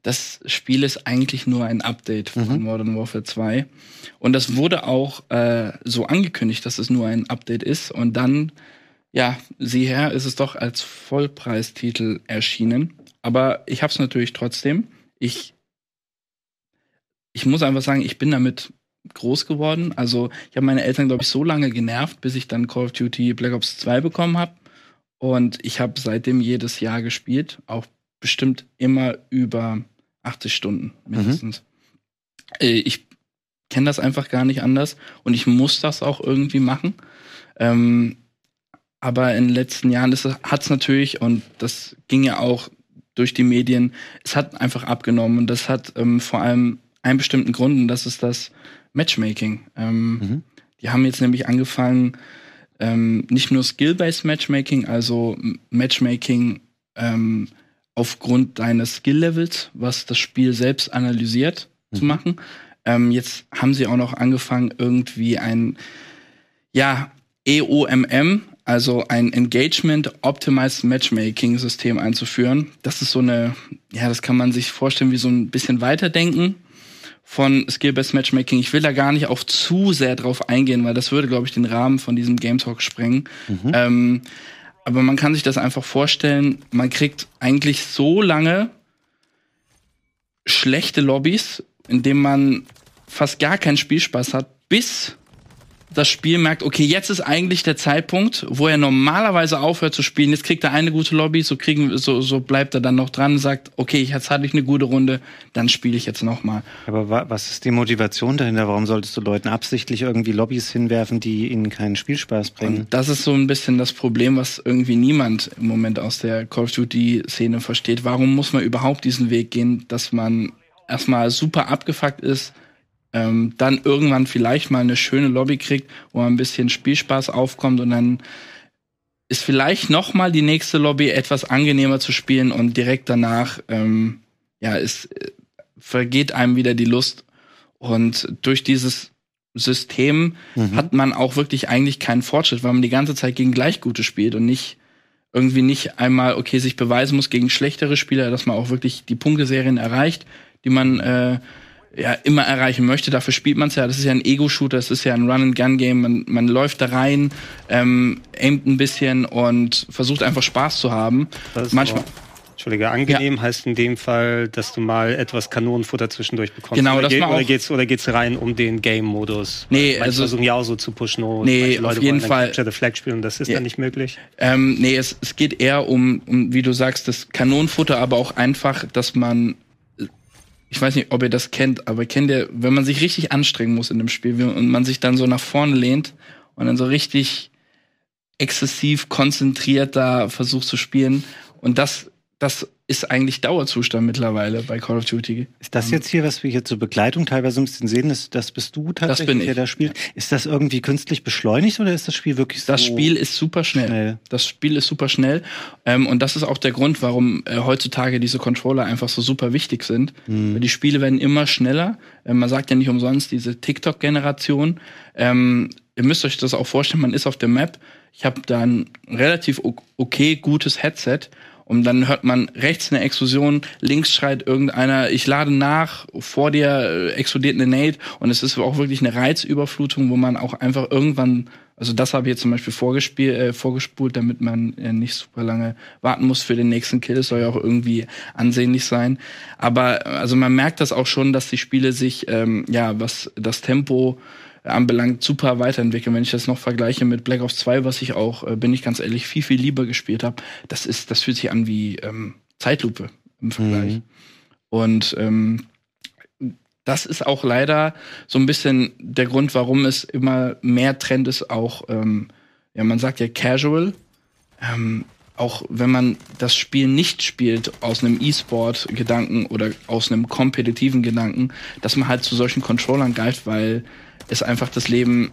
Das Spiel ist eigentlich nur ein Update von mhm. Modern Warfare 2. Und das wurde auch äh, so angekündigt, dass es nur ein Update ist. Und dann, ja, sieh her, ist es doch als Vollpreistitel erschienen. Aber ich hab's natürlich trotzdem. Ich ich muss einfach sagen, ich bin damit groß geworden. Also ich habe meine Eltern, glaube ich, so lange genervt, bis ich dann Call of Duty Black Ops 2 bekommen habe. Und ich habe seitdem jedes Jahr gespielt, auch bestimmt immer über 80 Stunden mindestens. Mhm. Ich kenne das einfach gar nicht anders und ich muss das auch irgendwie machen. Ähm, aber in den letzten Jahren hat es natürlich, und das ging ja auch durch die Medien, es hat einfach abgenommen und das hat ähm, vor allem einen bestimmten Grund und das ist das Matchmaking. Ähm, mhm. Die haben jetzt nämlich angefangen, ähm, nicht nur Skill-Based Matchmaking, also Matchmaking ähm, aufgrund deines Skill-Levels, was das Spiel selbst analysiert, mhm. zu machen. Ähm, jetzt haben sie auch noch angefangen, irgendwie ein, ja, EOMM, also ein Engagement Optimized Matchmaking System einzuführen. Das ist so eine, ja, das kann man sich vorstellen wie so ein bisschen weiterdenken von Skill-Based Matchmaking. Ich will da gar nicht auf zu sehr drauf eingehen, weil das würde, glaube ich, den Rahmen von diesem Game Talk sprengen. Mhm. Ähm, aber man kann sich das einfach vorstellen, man kriegt eigentlich so lange schlechte Lobbys, in denen man fast gar keinen Spielspaß hat, bis das Spiel merkt, okay, jetzt ist eigentlich der Zeitpunkt, wo er normalerweise aufhört zu spielen. Jetzt kriegt er eine gute Lobby, so kriegen, so, so bleibt er dann noch dran und sagt, okay, jetzt hatte ich eine gute Runde, dann spiele ich jetzt noch mal. Aber wa was ist die Motivation dahinter? Warum solltest du Leuten absichtlich irgendwie Lobbys hinwerfen, die ihnen keinen Spielspaß bringen? Und das ist so ein bisschen das Problem, was irgendwie niemand im Moment aus der Call of Duty Szene versteht. Warum muss man überhaupt diesen Weg gehen, dass man erstmal super abgefuckt ist, ähm, dann irgendwann vielleicht mal eine schöne Lobby kriegt, wo ein bisschen Spielspaß aufkommt und dann ist vielleicht noch mal die nächste Lobby etwas angenehmer zu spielen und direkt danach ähm, ja es äh, vergeht einem wieder die Lust und durch dieses System mhm. hat man auch wirklich eigentlich keinen Fortschritt, weil man die ganze Zeit gegen Gleichgute spielt und nicht irgendwie nicht einmal okay sich beweisen muss gegen schlechtere Spieler, dass man auch wirklich die Punkteserien erreicht, die man äh, ja immer erreichen möchte. Dafür spielt man es ja. Das ist ja ein Ego-Shooter, das ist ja ein Run-and-Gun-Game. Man, man läuft da rein, ähm, aimt ein bisschen und versucht einfach Spaß zu haben. Manchmal. Entschuldige, angenehm ja. heißt in dem Fall, dass du mal etwas Kanonenfutter zwischendurch bekommst. Genau, oder, das geht, oder geht's oder geht's rein um den Game-Modus? Nee, manche also versuchen ja auch so zu pushen. Und nee, Leute auf jeden Fall. Capture the Flag spielen, das ist ja. dann nicht möglich. Ähm, nee, es, es geht eher um, um, wie du sagst, das Kanonenfutter, aber auch einfach, dass man ich weiß nicht, ob ihr das kennt, aber kennt ihr, wenn man sich richtig anstrengen muss in dem Spiel und man sich dann so nach vorne lehnt und dann so richtig exzessiv konzentriert da versucht zu spielen und das das ist eigentlich Dauerzustand mittlerweile bei Call of Duty. Ist das jetzt hier, was wir hier zur Begleitung teilweise ein bisschen sehen, ist, das bist du tatsächlich, der da spielt? Ist das irgendwie künstlich beschleunigt oder ist das Spiel wirklich so? Das Spiel ist super schnell. schnell. Das Spiel ist super schnell. Ähm, und das ist auch der Grund, warum äh, heutzutage diese Controller einfach so super wichtig sind. Mhm. Die Spiele werden immer schneller. Äh, man sagt ja nicht umsonst diese TikTok-Generation. Ähm, ihr müsst euch das auch vorstellen, man ist auf der Map. Ich habe da ein relativ okay gutes Headset und dann hört man rechts eine Explosion, links schreit irgendeiner, ich lade nach, vor dir äh, explodiert eine Nate und es ist auch wirklich eine Reizüberflutung, wo man auch einfach irgendwann, also das habe ich jetzt zum Beispiel vorgespielt, äh, vorgespult, damit man äh, nicht super lange warten muss für den nächsten Kill. Es soll ja auch irgendwie ansehnlich sein. Aber also man merkt das auch schon, dass die Spiele sich, ähm, ja, was das Tempo anbelangt, super weiterentwickeln. Wenn ich das noch vergleiche mit Black Ops 2, was ich auch, äh, bin ich ganz ehrlich, viel, viel lieber gespielt habe, das ist, das fühlt sich an wie ähm, Zeitlupe im Vergleich. Mhm. Und ähm, das ist auch leider so ein bisschen der Grund, warum es immer mehr Trend ist, auch, ähm, ja, man sagt ja casual. Ähm, auch wenn man das Spiel nicht spielt aus einem E-Sport-Gedanken oder aus einem kompetitiven Gedanken, dass man halt zu solchen Controllern greift, weil es einfach das Leben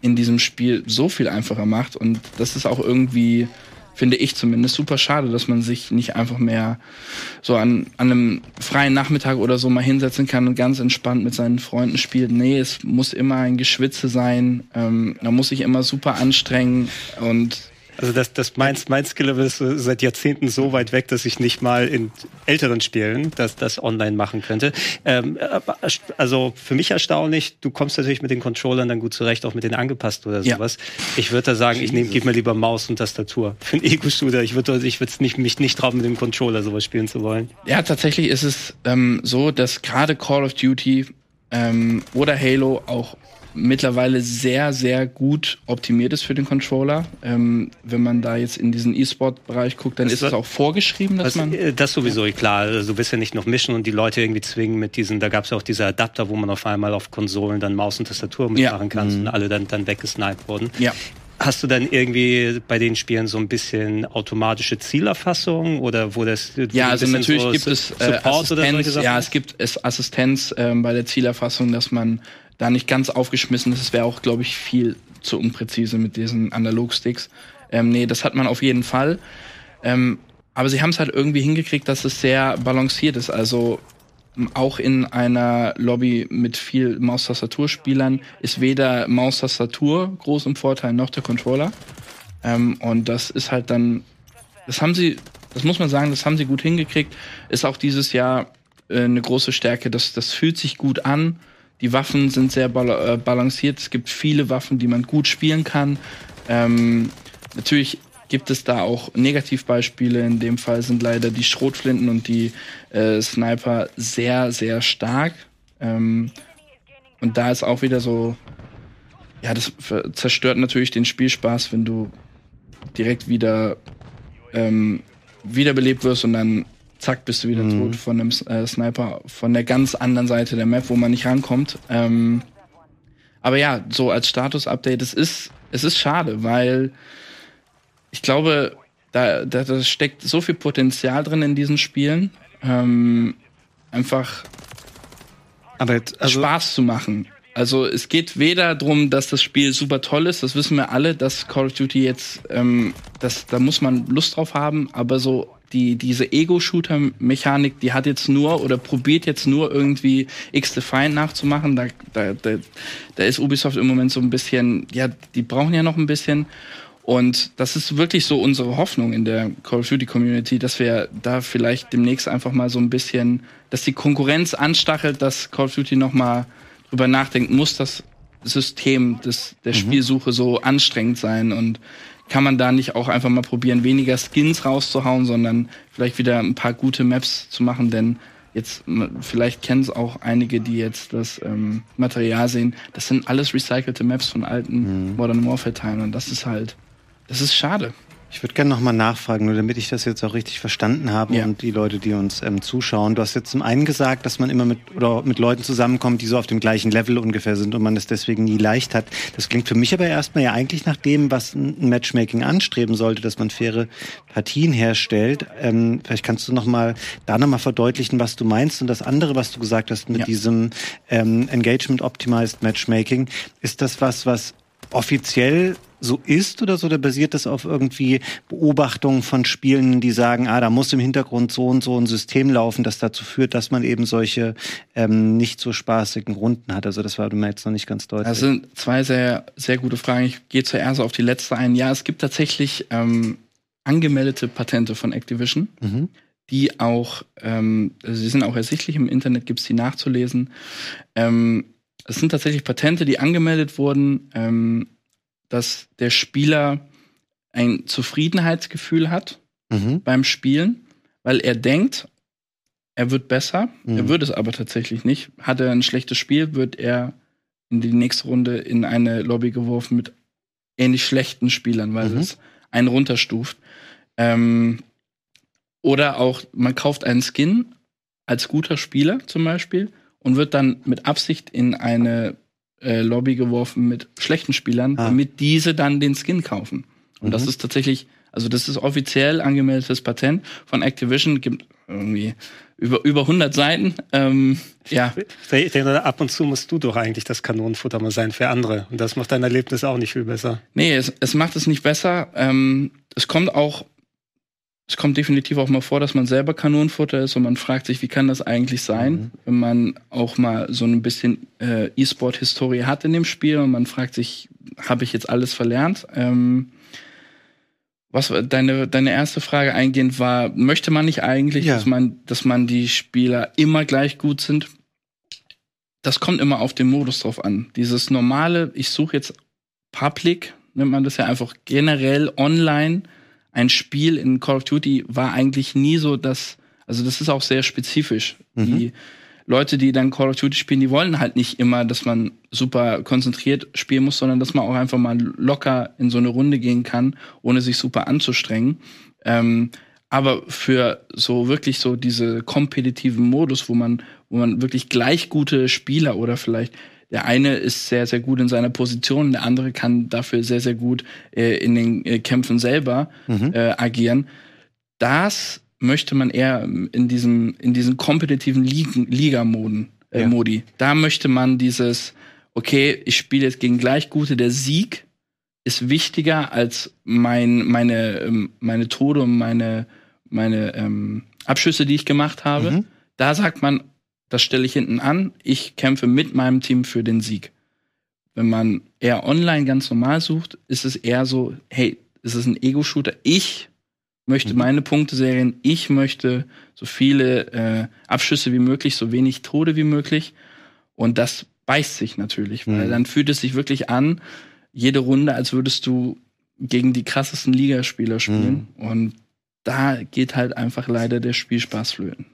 in diesem Spiel so viel einfacher macht. Und das ist auch irgendwie, finde ich zumindest, super schade, dass man sich nicht einfach mehr so an, an einem freien Nachmittag oder so mal hinsetzen kann und ganz entspannt mit seinen Freunden spielt. Nee, es muss immer ein Geschwitze sein. Ähm, man muss sich immer super anstrengen und also das, das mein, mein Skill-Level ist seit Jahrzehnten so weit weg, dass ich nicht mal in älteren Spielen das, das online machen könnte. Ähm, also für mich erstaunlich, du kommst natürlich mit den Controllern dann gut zurecht, auch mit den angepasst oder sowas. Ja. Ich würde da sagen, ich nehme, gib mir lieber Maus und Tastatur für einen Ego-Shooter. Ich würde ich nicht, mich nicht trauen, mit dem Controller sowas spielen zu wollen. Ja, tatsächlich ist es ähm, so, dass gerade Call of Duty ähm, oder Halo auch mittlerweile sehr, sehr gut optimiert ist für den Controller. Ähm, wenn man da jetzt in diesen E-Sport-Bereich guckt, dann das ist es auch vorgeschrieben, dass was, man. Äh, das sowieso, ja. klar. Also du willst ja nicht noch mischen und die Leute irgendwie zwingen mit diesen, da gab es ja auch diese Adapter, wo man auf einmal auf Konsolen dann Maus und Tastatur mitmachen ja. kann mhm. und alle dann, dann weggesniped wurden. Ja. Hast du dann irgendwie bei den Spielen so ein bisschen automatische Zielerfassung oder wo das Ja, also natürlich so gibt es äh, Assistenz, ja, es gibt es Assistenz ähm, bei der Zielerfassung, dass man da nicht ganz aufgeschmissen. Es wäre auch, glaube ich, viel zu unpräzise mit diesen Analogsticks. Ähm, nee, das hat man auf jeden Fall. Ähm, aber sie haben es halt irgendwie hingekriegt, dass es sehr balanciert ist. Also auch in einer Lobby mit viel Maustastaturspielern ist weder Maustastatur groß im Vorteil noch der Controller. Ähm, und das ist halt dann, das haben sie, das muss man sagen, das haben sie gut hingekriegt. Ist auch dieses Jahr äh, eine große Stärke. Das, das fühlt sich gut an. Die Waffen sind sehr äh, balanciert. Es gibt viele Waffen, die man gut spielen kann. Ähm, natürlich gibt es da auch Negativbeispiele. In dem Fall sind leider die Schrotflinten und die äh, Sniper sehr, sehr stark. Ähm, und da ist auch wieder so, ja, das zerstört natürlich den Spielspaß, wenn du direkt wieder ähm, wiederbelebt wirst und dann zack, bist du wieder mhm. tot von einem äh, Sniper von der ganz anderen Seite der Map, wo man nicht rankommt. Ähm, aber ja, so als Status-Update, es ist, es ist schade, weil ich glaube, da, da, da steckt so viel Potenzial drin in diesen Spielen. Ähm, einfach aber jetzt, also Spaß zu machen. Also es geht weder darum, dass das Spiel super toll ist, das wissen wir alle, dass Call of Duty jetzt, ähm, das, da muss man Lust drauf haben, aber so die, diese Ego-Shooter-Mechanik, die hat jetzt nur oder probiert jetzt nur irgendwie X-Defiant nachzumachen. Da, da, da, da ist Ubisoft im Moment so ein bisschen, ja, die brauchen ja noch ein bisschen. Und das ist wirklich so unsere Hoffnung in der Call of Duty Community, dass wir da vielleicht demnächst einfach mal so ein bisschen, dass die Konkurrenz anstachelt, dass Call of Duty noch mal drüber nachdenkt, muss das System des, der mhm. Spielsuche so anstrengend sein und kann man da nicht auch einfach mal probieren, weniger Skins rauszuhauen, sondern vielleicht wieder ein paar gute Maps zu machen, denn jetzt, vielleicht kennen es auch einige, die jetzt das ähm, Material sehen, das sind alles recycelte Maps von alten mhm. Modern Warfare-Teilen und das ist halt, das ist schade. Ich würde gerne nochmal nachfragen, nur damit ich das jetzt auch richtig verstanden habe ja. und die Leute, die uns ähm, zuschauen. Du hast jetzt zum einen gesagt, dass man immer mit oder mit Leuten zusammenkommt, die so auf dem gleichen Level ungefähr sind und man es deswegen nie leicht hat. Das klingt für mich aber erstmal ja eigentlich nach dem, was ein Matchmaking anstreben sollte, dass man faire Partien herstellt. Ähm, vielleicht kannst du nochmal da nochmal verdeutlichen, was du meinst. Und das andere, was du gesagt hast mit ja. diesem ähm, Engagement Optimized Matchmaking, ist das was, was offiziell so ist oder so? Oder basiert das auf irgendwie Beobachtungen von Spielen, die sagen, ah, da muss im Hintergrund so und so ein System laufen, das dazu führt, dass man eben solche ähm, nicht so spaßigen Runden hat? Also das war mir jetzt noch nicht ganz deutlich. Das sind zwei sehr, sehr gute Fragen. Ich gehe zuerst auf die letzte ein. Ja, es gibt tatsächlich ähm, angemeldete Patente von Activision. Mhm die auch, ähm, sie sind auch ersichtlich im Internet, gibt es die nachzulesen. Ähm, es sind tatsächlich Patente, die angemeldet wurden, ähm, dass der Spieler ein Zufriedenheitsgefühl hat mhm. beim Spielen, weil er denkt, er wird besser. Mhm. Er wird es aber tatsächlich nicht. Hat er ein schlechtes Spiel, wird er in die nächste Runde in eine Lobby geworfen mit ähnlich schlechten Spielern, weil mhm. es einen runterstuft. Ähm, oder auch, man kauft einen Skin als guter Spieler zum Beispiel und wird dann mit Absicht in eine äh, Lobby geworfen mit schlechten Spielern, ah. damit diese dann den Skin kaufen. Und mhm. das ist tatsächlich Also das ist offiziell angemeldetes Patent von Activision, gibt irgendwie über, über 100 Seiten. Ähm, ja. Ich denke, ab und zu musst du doch eigentlich das Kanonenfutter mal sein für andere. Und das macht dein Erlebnis auch nicht viel besser. Nee, es, es macht es nicht besser. Ähm, es kommt auch, es kommt definitiv auch mal vor, dass man selber Kanonenfutter ist und man fragt sich, wie kann das eigentlich sein, mhm. wenn man auch mal so ein bisschen äh, E-Sport-Historie hat in dem Spiel und man fragt sich, habe ich jetzt alles verlernt? Ähm, was deine, deine erste Frage eingehend war, möchte man nicht eigentlich, ja. dass man, dass man die Spieler immer gleich gut sind? Das kommt immer auf den Modus drauf an. Dieses normale, ich suche jetzt Public, nennt man das ja einfach generell online. Ein Spiel in Call of Duty war eigentlich nie so, dass, also das ist auch sehr spezifisch. Mhm. Die Leute, die dann Call of Duty spielen, die wollen halt nicht immer, dass man super konzentriert spielen muss, sondern dass man auch einfach mal locker in so eine Runde gehen kann, ohne sich super anzustrengen. Ähm, aber für so wirklich so diese kompetitiven Modus, wo man, wo man wirklich gleich gute Spieler oder vielleicht der eine ist sehr, sehr gut in seiner Position, der andere kann dafür sehr, sehr gut äh, in den äh, Kämpfen selber mhm. äh, agieren. Das möchte man eher in diesem, in diesen kompetitiven Liga-Moden, äh, ja. Modi. Da möchte man dieses, okay, ich spiele jetzt gegen gleich gute, der Sieg ist wichtiger als mein, meine, ähm, meine Tode und meine, meine ähm, Abschüsse, die ich gemacht habe. Mhm. Da sagt man, das stelle ich hinten an, ich kämpfe mit meinem Team für den Sieg. Wenn man eher online ganz normal sucht, ist es eher so, hey, es ist ein Ego-Shooter. Ich möchte mhm. meine Punkteserien, ich möchte so viele äh, Abschüsse wie möglich, so wenig Tode wie möglich. Und das beißt sich natürlich, weil mhm. dann fühlt es sich wirklich an, jede Runde, als würdest du gegen die krassesten Ligaspieler spielen. Mhm. Und da geht halt einfach leider der Spielspaß flöten.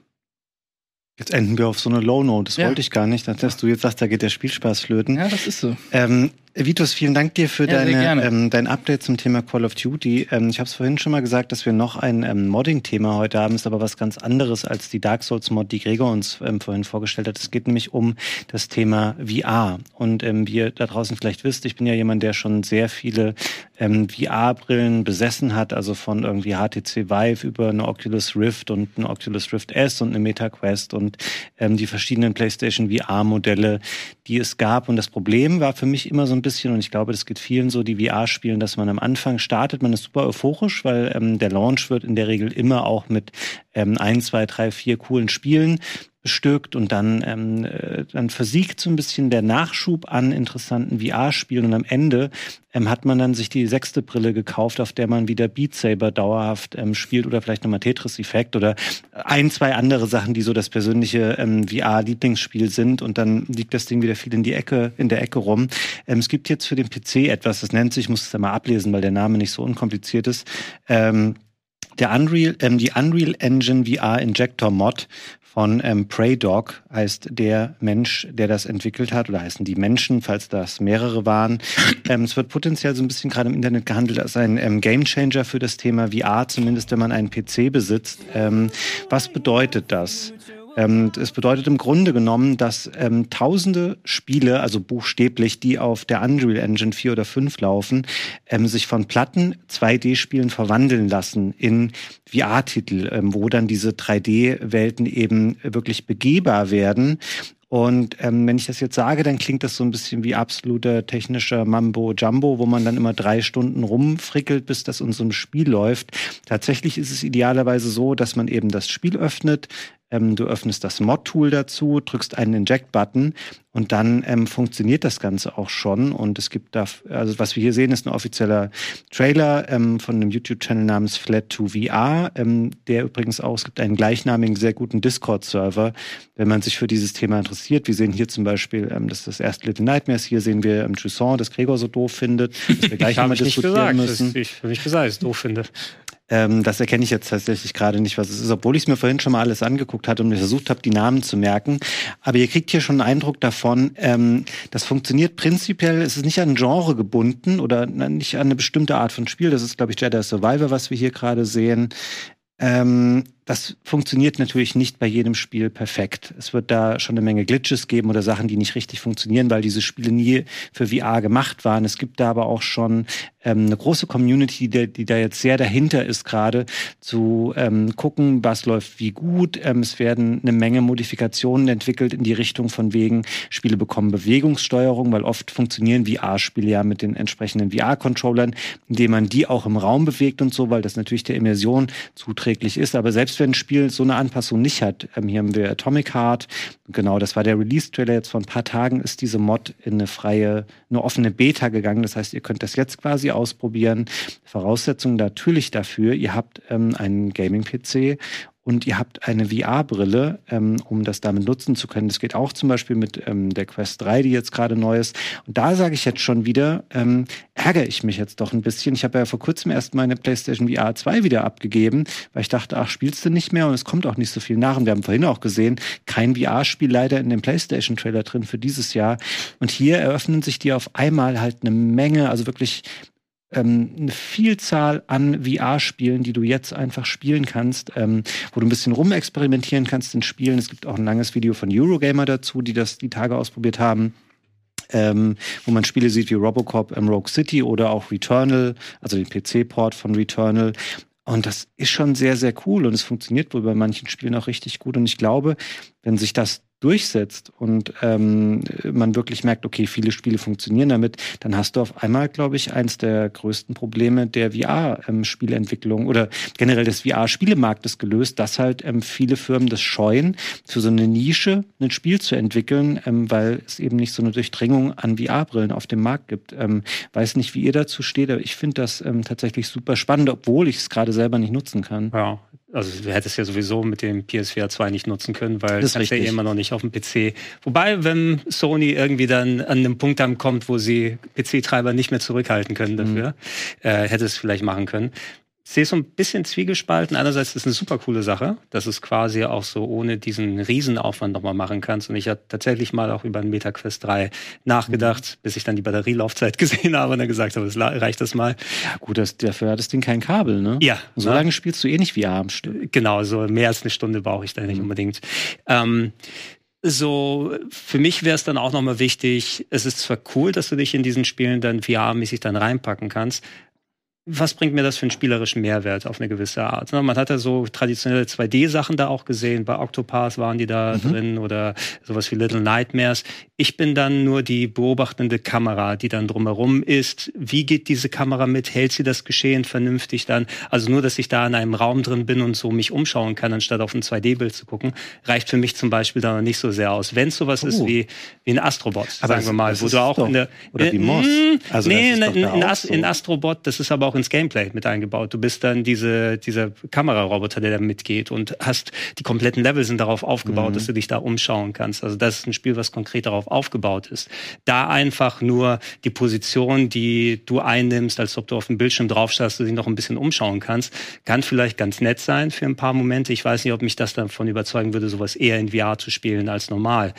Jetzt enden wir auf so eine Low Note. Das ja. wollte ich gar nicht, dass du jetzt sagst, da geht der Spielspaß flöten. Ja, das ist so. Ähm, Vitus, vielen Dank dir für ja, deine, ähm, dein Update zum Thema Call of Duty. Ähm, ich habe es vorhin schon mal gesagt, dass wir noch ein ähm, Modding-Thema heute haben. Ist aber was ganz anderes als die Dark Souls-Mod, die Gregor uns ähm, vorhin vorgestellt hat. Es geht nämlich um das Thema VR. Und ähm, wie ihr da draußen vielleicht wisst, ich bin ja jemand, der schon sehr viele ähm, VR-Brillen besessen hat, also von irgendwie HTC Vive über eine Oculus Rift und eine Oculus Rift S und eine MetaQuest und ähm, die verschiedenen PlayStation VR-Modelle, die es gab. Und das Problem war für mich immer so ein bisschen, und ich glaube, das geht vielen so, die VR spielen, dass man am Anfang startet, man ist super euphorisch, weil ähm, der Launch wird in der Regel immer auch mit ähm, ein, zwei, drei, vier coolen Spielen bestückt und dann, ähm, äh, dann versiegt so ein bisschen der Nachschub an interessanten VR-Spielen und am Ende ähm, hat man dann sich die sechste Brille gekauft, auf der man wieder Beat Saber dauerhaft ähm, spielt oder vielleicht nochmal Tetris-Effekt oder ein, zwei andere Sachen, die so das persönliche ähm, VR-Lieblingsspiel sind und dann liegt das Ding wieder viel in die Ecke, in der Ecke rum. Ähm, es gibt jetzt für den PC etwas, das nennt sich, ich muss es ja mal ablesen, weil der Name nicht so unkompliziert ist, ähm, der Unreal, ähm, die Unreal Engine VR Injector Mod von ähm, Praydog heißt der Mensch, der das entwickelt hat, oder heißen die Menschen, falls das mehrere waren. ähm, es wird potenziell so ein bisschen gerade im Internet gehandelt als ein ähm, Gamechanger für das Thema VR, zumindest wenn man einen PC besitzt. Ähm, was bedeutet das? Ähm, es bedeutet im Grunde genommen, dass ähm, tausende Spiele, also buchstäblich, die auf der Unreal Engine 4 oder 5 laufen, ähm, sich von Platten 2D-Spielen verwandeln lassen in VR-Titel, ähm, wo dann diese 3D-Welten eben wirklich begehbar werden. Und ähm, wenn ich das jetzt sage, dann klingt das so ein bisschen wie absoluter technischer Mambo Jumbo, wo man dann immer drei Stunden rumfrickelt, bis das in so einem Spiel läuft. Tatsächlich ist es idealerweise so, dass man eben das Spiel öffnet, ähm, du öffnest das Mod-Tool dazu, drückst einen Inject-Button und dann ähm, funktioniert das Ganze auch schon. Und es gibt da, also was wir hier sehen, ist ein offizieller Trailer ähm, von einem YouTube-Channel namens Flat2VR, ähm, der übrigens auch, es gibt einen gleichnamigen, sehr guten Discord-Server, wenn man sich für dieses Thema interessiert. Wir sehen hier zum Beispiel, ähm, das ist das erste Little Nightmares. Hier sehen wir ähm, Toussaint, das Gregor so doof findet, dass wir gleich nochmal diskutieren gesagt, müssen. Ich habe nicht gesagt, dass ich doof finde. Ähm, das erkenne ich jetzt tatsächlich gerade nicht, was es ist, obwohl ich es mir vorhin schon mal alles angeguckt hatte und mir versucht habe, die Namen zu merken. Aber ihr kriegt hier schon einen Eindruck davon, ähm, das funktioniert prinzipiell, es ist nicht an Genre gebunden oder nicht an eine bestimmte Art von Spiel. Das ist, glaube ich, Jedi Survivor, was wir hier gerade sehen. Ähm, das funktioniert natürlich nicht bei jedem Spiel perfekt. Es wird da schon eine Menge Glitches geben oder Sachen, die nicht richtig funktionieren, weil diese Spiele nie für VR gemacht waren. Es gibt da aber auch schon ähm, eine große Community, die, die, da jetzt sehr dahinter ist, gerade zu ähm, gucken, was läuft wie gut. Ähm, es werden eine Menge Modifikationen entwickelt in die Richtung von wegen, Spiele bekommen Bewegungssteuerung, weil oft funktionieren VR-Spiele ja mit den entsprechenden VR-Controllern, indem man die auch im Raum bewegt und so, weil das natürlich der Immersion zuträglich ist. Aber selbst wenn ein Spiel so eine Anpassung nicht hat, ähm, hier haben wir Atomic Heart, genau, das war der Release-Trailer jetzt vor ein paar Tagen, ist diese Mod in eine freie, eine offene Beta gegangen. Das heißt, ihr könnt das jetzt quasi ausprobieren. Voraussetzung natürlich dafür, ihr habt ähm, einen Gaming-PC und ihr habt eine VR-Brille, ähm, um das damit nutzen zu können. Das geht auch zum Beispiel mit ähm, der Quest 3, die jetzt gerade neu ist. Und da sage ich jetzt schon wieder, ähm, ärgere ich mich jetzt doch ein bisschen. Ich habe ja vor kurzem erst meine PlayStation VR 2 wieder abgegeben, weil ich dachte, ach, spielst du nicht mehr und es kommt auch nicht so viel nach. Und wir haben vorhin auch gesehen, kein VR-Spiel leider in dem PlayStation-Trailer drin für dieses Jahr. Und hier eröffnen sich dir auf einmal halt eine Menge, also wirklich ähm, eine Vielzahl an VR-Spielen, die du jetzt einfach spielen kannst, ähm, wo du ein bisschen rumexperimentieren kannst in Spielen. Es gibt auch ein langes Video von Eurogamer dazu, die das die Tage ausprobiert haben. Ähm, wo man Spiele sieht wie Robocop ähm, Rogue City oder auch Returnal, also den PC-Port von Returnal. Und das ist schon sehr, sehr cool und es funktioniert wohl bei manchen Spielen auch richtig gut. Und ich glaube, wenn sich das durchsetzt und ähm, man wirklich merkt, okay, viele Spiele funktionieren damit, dann hast du auf einmal, glaube ich, eins der größten Probleme der VR-Spieleentwicklung ähm, oder generell des VR-Spielemarktes gelöst, dass halt ähm, viele Firmen das scheuen, für so eine Nische ein Spiel zu entwickeln, ähm, weil es eben nicht so eine Durchdringung an VR-Brillen auf dem Markt gibt. Ähm, weiß nicht, wie ihr dazu steht, aber ich finde das ähm, tatsächlich super spannend, obwohl ich es gerade selber nicht nutzen kann. Ja, also du hättest ja sowieso mit dem PSVR 2 nicht nutzen können, weil das ist ja immer noch nicht auf dem PC. Wobei, wenn Sony irgendwie dann an einem Punkt ankommt, wo sie PC-Treiber nicht mehr zurückhalten können dafür, mhm. äh, hätte es vielleicht machen können sehe es so ein bisschen zwiegespalten. Einerseits ist es eine super coole Sache, dass es quasi auch so ohne diesen Riesenaufwand nochmal machen kannst. Und ich habe tatsächlich mal auch über ein MetaQuest 3 nachgedacht, mhm. bis ich dann die Batterielaufzeit gesehen habe und dann gesagt habe, es reicht das mal. Ja gut, das, dafür hat das Ding kein Kabel, ne? Ja. So lange spielst du eh nicht wie am Stück. Genau, so mehr als eine Stunde brauche ich da nicht mhm. unbedingt. Ähm, so, für mich wäre es dann auch nochmal wichtig, es ist zwar cool, dass du dich in diesen Spielen dann VR-mäßig dann reinpacken kannst, was bringt mir das für einen spielerischen Mehrwert auf eine gewisse Art? Ne, man hat ja so traditionelle 2D-Sachen da auch gesehen, bei Octopath waren die da mhm. drin oder sowas wie Little Nightmares. Ich bin dann nur die beobachtende Kamera, die dann drumherum ist. Wie geht diese Kamera mit? Hält sie das Geschehen vernünftig dann? Also nur, dass ich da in einem Raum drin bin und so mich umschauen kann, anstatt auf ein 2D-Bild zu gucken, reicht für mich zum Beispiel da noch nicht so sehr aus. Wenn es sowas oh. ist wie, wie ein Astrobot, aber sagen wir mal, wo du auch doch, in der... Oder wie Moss. Also nee, in, in, in, Ast so. in Astrobot, das ist aber auch ins Gameplay mit eingebaut. Du bist dann diese, dieser Kameraroboter, der da mitgeht und hast die kompletten Level sind darauf aufgebaut, mhm. dass du dich da umschauen kannst. Also das ist ein Spiel, was konkret darauf aufgebaut ist. Da einfach nur die Position, die du einnimmst, als ob du auf dem Bildschirm drauf schaust, du dich noch ein bisschen umschauen kannst, kann vielleicht ganz nett sein für ein paar Momente. Ich weiß nicht, ob mich das davon überzeugen würde, sowas eher in VR zu spielen als normal.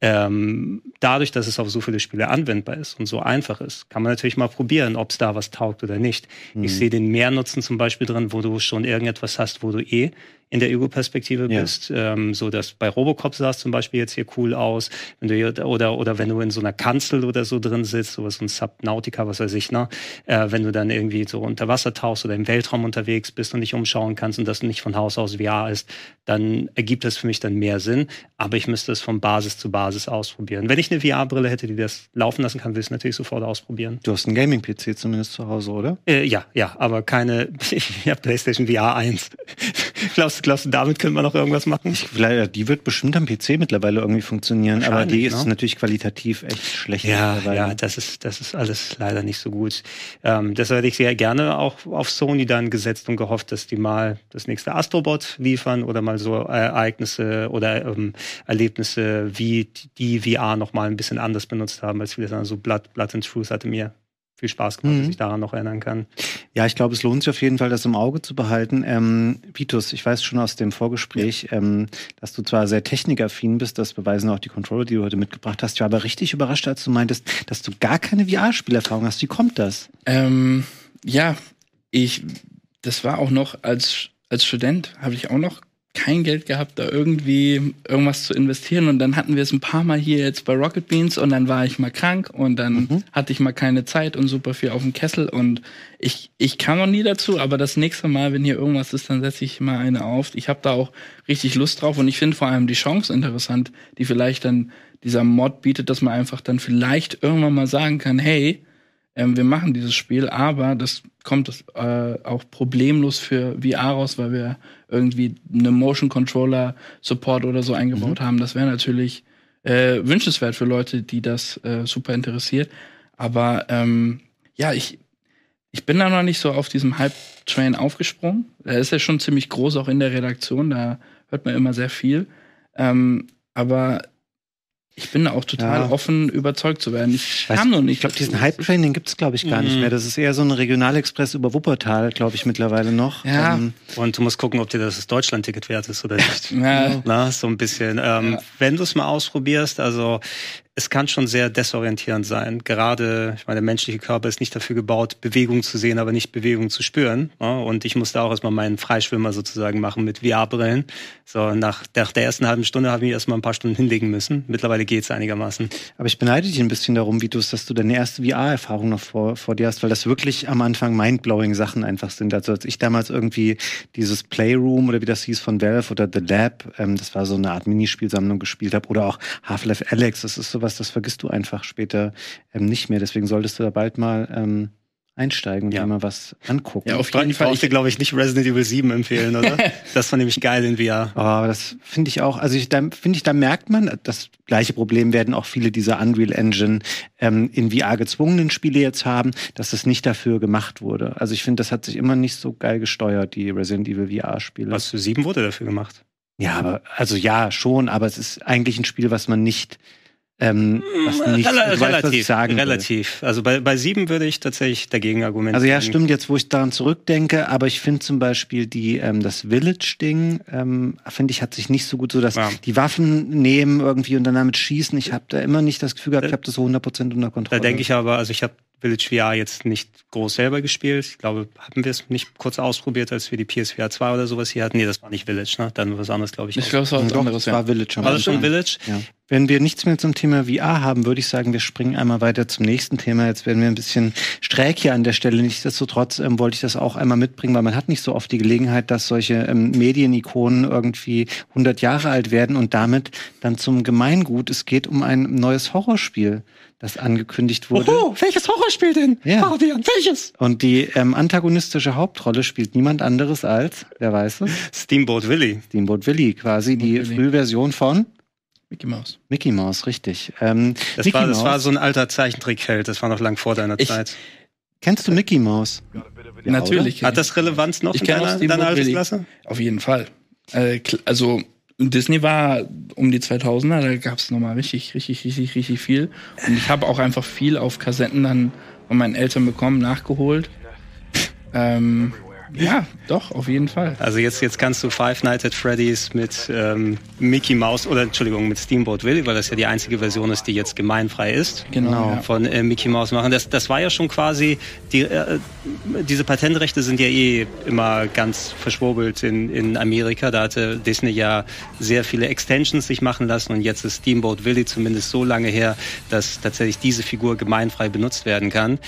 Ähm, dadurch, dass es auf so viele Spiele anwendbar ist und so einfach ist, kann man natürlich mal probieren, ob es da was taugt oder nicht. Mhm. Ich sehe den Mehrnutzen zum Beispiel drin, wo du schon irgendetwas hast, wo du eh in der Ego-Perspektive ja. bist. Ähm, so dass bei Robocop sah es zum Beispiel jetzt hier cool aus. Wenn du hier, oder, oder wenn du in so einer Kanzel oder so drin sitzt, sowas ein Subnautica, was weiß ich, ne? Äh, wenn du dann irgendwie so unter Wasser tauchst oder im Weltraum unterwegs bist und dich umschauen kannst und das nicht von Haus aus VR ist, dann ergibt das für mich dann mehr Sinn. Aber ich müsste es von Basis zu Basis ausprobieren. Wenn ich eine VR-Brille hätte, die das laufen lassen kann, würde ich es natürlich sofort ausprobieren. Du hast einen Gaming-PC zumindest zu Hause, oder? Äh, ja, ja, aber keine, ich habe PlayStation VR 1. glaubst, glaubst du, damit können wir noch irgendwas machen? Ich, die wird bestimmt am PC mittlerweile irgendwie funktionieren, aber die ist ne? natürlich qualitativ echt schlecht. Ja, ja, das ist, das ist alles leider nicht so gut. Ähm, das hätte ich sehr gerne auch auf Sony dann gesetzt und gehofft, dass die mal das nächste Astrobot liefern oder mal so Ereignisse oder ähm, Erlebnisse wie die VR noch mal ein bisschen anders benutzt haben, als wir das dann so Blood, Blood and Truth hatte mir viel Spaß gemacht, mhm. dass ich daran noch erinnern kann. Ja, ich glaube, es lohnt sich auf jeden Fall, das im Auge zu behalten. Ähm, Vitus, ich weiß schon aus dem Vorgespräch, ja. ähm, dass du zwar sehr technikaffin bist, das beweisen auch die Controller, die du heute mitgebracht hast. Ich war aber richtig überrascht, als du meintest, dass du gar keine VR-Spielerfahrung hast. Wie kommt das? Ähm, ja, ich, das war auch noch als, als Student, habe ich auch noch kein Geld gehabt, da irgendwie irgendwas zu investieren. Und dann hatten wir es ein paar Mal hier jetzt bei Rocket Beans und dann war ich mal krank und dann mhm. hatte ich mal keine Zeit und super viel auf dem Kessel. Und ich, ich kam noch nie dazu, aber das nächste Mal, wenn hier irgendwas ist, dann setze ich mal eine auf. Ich habe da auch richtig Lust drauf und ich finde vor allem die Chance interessant, die vielleicht dann dieser Mod bietet, dass man einfach dann vielleicht irgendwann mal sagen kann, hey, ähm, wir machen dieses Spiel, aber das kommt äh, auch problemlos für VR raus, weil wir irgendwie eine Motion Controller Support oder so eingebaut mhm. haben. Das wäre natürlich äh, wünschenswert für Leute, die das äh, super interessiert. Aber ähm, ja, ich, ich bin da noch nicht so auf diesem Hype-Train aufgesprungen. Er ist ja schon ziemlich groß, auch in der Redaktion, da hört man immer sehr viel. Ähm, aber ich bin auch total ja. offen, überzeugt zu werden. Ich kam noch nicht. Ich glaube, diesen Hype-Train, den gibt es, glaube ich, gar mhm. nicht mehr. Das ist eher so ein Regionalexpress über Wuppertal, glaube ich, mittlerweile noch. Ja. Ähm, und du musst gucken, ob dir das Deutschland-Ticket wert ist oder nicht. ja. Na, so ein bisschen. Ähm, ja. Wenn du es mal ausprobierst, also es kann schon sehr desorientierend sein. Gerade, ich meine, der menschliche Körper ist nicht dafür gebaut, Bewegung zu sehen, aber nicht Bewegung zu spüren. Und ich musste auch erstmal meinen Freischwimmer sozusagen machen mit VR-Brillen. So, nach, nach der ersten halben Stunde habe ich erstmal ein paar Stunden hinlegen müssen. Mittlerweile geht's einigermaßen. Aber ich beneide dich ein bisschen darum, wie du es, dass du deine erste VR-Erfahrung noch vor, vor dir hast, weil das wirklich am Anfang mindblowing Sachen einfach sind. Also als ich damals irgendwie dieses Playroom oder wie das hieß von Valve oder The Lab, ähm, das war so eine Art Minispielsammlung gespielt habe, oder auch Half-Life Alex, das ist so sowas, das vergisst du einfach später ähm, nicht mehr. Deswegen solltest du da bald mal ähm, einsteigen und ja. dir mal was angucken. Ja, auf jeden Fall. Ich glaube ich, nicht Resident Evil 7 empfehlen, oder? das war nämlich geil in VR. Oh, das finde ich auch. Also ich, da finde ich, da merkt man, das gleiche Problem werden auch viele dieser Unreal Engine ähm, in VR gezwungenen Spiele jetzt haben, dass es nicht dafür gemacht wurde. Also ich finde, das hat sich immer nicht so geil gesteuert, die Resident Evil VR-Spiele. Was für 7 wurde dafür gemacht? Ja, aber also ja, schon, aber es ist eigentlich ein Spiel, was man nicht ähm, was hm, nicht, Rel relativ, sagen relativ. Will. Also bei, bei sieben würde ich tatsächlich dagegen argumentieren. Also ja, stimmt, jetzt wo ich daran zurückdenke, aber ich finde zum Beispiel die, ähm, das Village-Ding, ähm, finde ich, hat sich nicht so gut so, dass ja. die Waffen nehmen irgendwie und dann damit schießen. Ich habe da immer nicht das Gefühl gehabt, ich habe das so 100% unter Kontrolle. Da denke ich aber, also ich habe Village VR jetzt nicht groß selber gespielt. Ich glaube, hatten wir es nicht kurz ausprobiert, als wir die PSVR 2 oder sowas hier hatten? Nee, das war nicht Village, ne? Dann was anderes, glaube ich. Ich glaube, es war was anderes. Das war Village. War das schon Village? Ja. Wenn wir nichts mehr zum Thema VR haben, würde ich sagen, wir springen einmal weiter zum nächsten Thema. Jetzt werden wir ein bisschen sträg hier an der Stelle. Nichtsdestotrotz ähm, wollte ich das auch einmal mitbringen, weil man hat nicht so oft die Gelegenheit, dass solche ähm, Medienikonen irgendwie 100 Jahre alt werden und damit dann zum Gemeingut. Es geht um ein neues Horrorspiel das angekündigt wurde. Oh, welches Horrorspiel denn? Ja. Fabian, welches? Und die ähm, antagonistische Hauptrolle spielt niemand anderes als, wer weiß es? Steamboat Willie. Steamboat Willie, quasi Steamboat die Willy. Frühversion von Mickey Mouse. Mickey Mouse, richtig. Ähm, das, war, das war so ein alter Zeichentrickfeld, das war noch lang vor deiner ich, Zeit. Kennst du Mickey Mouse? Ja, Natürlich. Hat das Relevanz noch ich in deiner, in deiner Altersklasse? Auf jeden Fall. Äh, also Disney war um die 2000er, da gab es nochmal richtig, richtig, richtig, richtig viel. Und ich habe auch einfach viel auf Kassetten dann von meinen Eltern bekommen, nachgeholt. Ähm, ja, doch, auf jeden Fall. Also jetzt, jetzt kannst du Five Nights at Freddy's mit ähm, Mickey Mouse oder Entschuldigung, mit Steamboat Willie, weil das ja die einzige Version ist, die jetzt gemeinfrei ist. Genau. Ja. Von äh, Mickey Mouse machen. Das, das war ja schon quasi, die, äh, diese Patentrechte sind ja eh immer ganz verschwurbelt in, in Amerika. Da hatte Disney ja sehr viele Extensions sich machen lassen und jetzt ist Steamboat Willie zumindest so lange her, dass tatsächlich diese Figur gemeinfrei benutzt werden kann.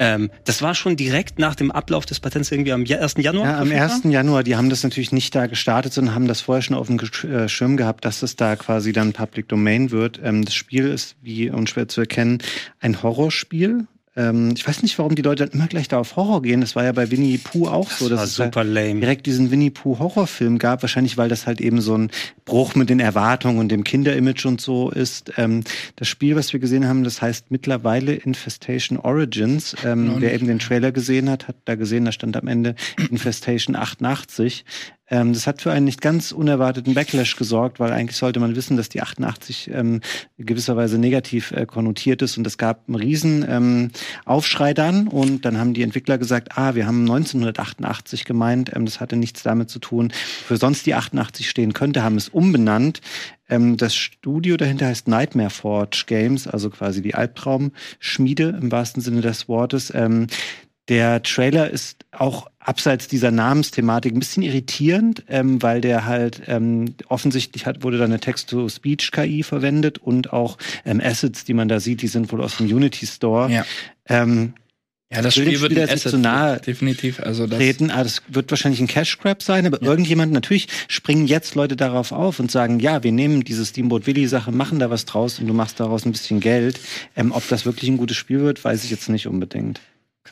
Ähm, das war schon direkt nach dem Ablauf des Patents irgendwie am 1. Januar? Ja, am 1. Januar. Die haben das natürlich nicht da gestartet, sondern haben das vorher schon auf dem äh, Schirm gehabt, dass es da quasi dann Public Domain wird. Ähm, das Spiel ist, wie unschwer zu erkennen, ein Horrorspiel ähm, ich weiß nicht, warum die Leute dann immer gleich da auf Horror gehen. Das war ja bei Winnie Pooh auch so. Das war super lame. direkt diesen Winnie Pooh Horrorfilm gab. Wahrscheinlich, weil das halt eben so ein Bruch mit den Erwartungen und dem Kinderimage und so ist. Ähm, das Spiel, was wir gesehen haben, das heißt mittlerweile Infestation Origins. Ähm, wer eben den Trailer gesehen hat, hat da gesehen, da stand am Ende Infestation 88. Ähm, das hat für einen nicht ganz unerwarteten Backlash gesorgt, weil eigentlich sollte man wissen, dass die 88 ähm, gewisserweise negativ äh, konnotiert ist und es gab einen riesen ähm, Aufschrei dann und dann haben die Entwickler gesagt, ah, wir haben 1988 gemeint, ähm, das hatte nichts damit zu tun, für sonst die 88 stehen könnte, haben es umbenannt. Ähm, das Studio dahinter heißt Nightmare Forge Games, also quasi die Albtraumschmiede im wahrsten Sinne des Wortes. Der Trailer ist auch abseits dieser Namensthematik ein bisschen irritierend, ähm, weil der halt ähm, offensichtlich hat, wurde da eine Text-to-Speech-KI verwendet und auch ähm, Assets, die man da sieht, die sind wohl aus dem Unity Store. Ja. Ähm, Ja, das Spiel wird Spieler ein jetzt Asset zu nahe definitiv. Also das, treten. Ah, das wird wahrscheinlich ein Cash Grab sein, aber irgendjemand, natürlich springen jetzt Leute darauf auf und sagen, ja, wir nehmen diese Steamboat Willy Sache, machen da was draus und du machst daraus ein bisschen Geld. Ähm, ob das wirklich ein gutes Spiel wird, weiß ich jetzt nicht unbedingt.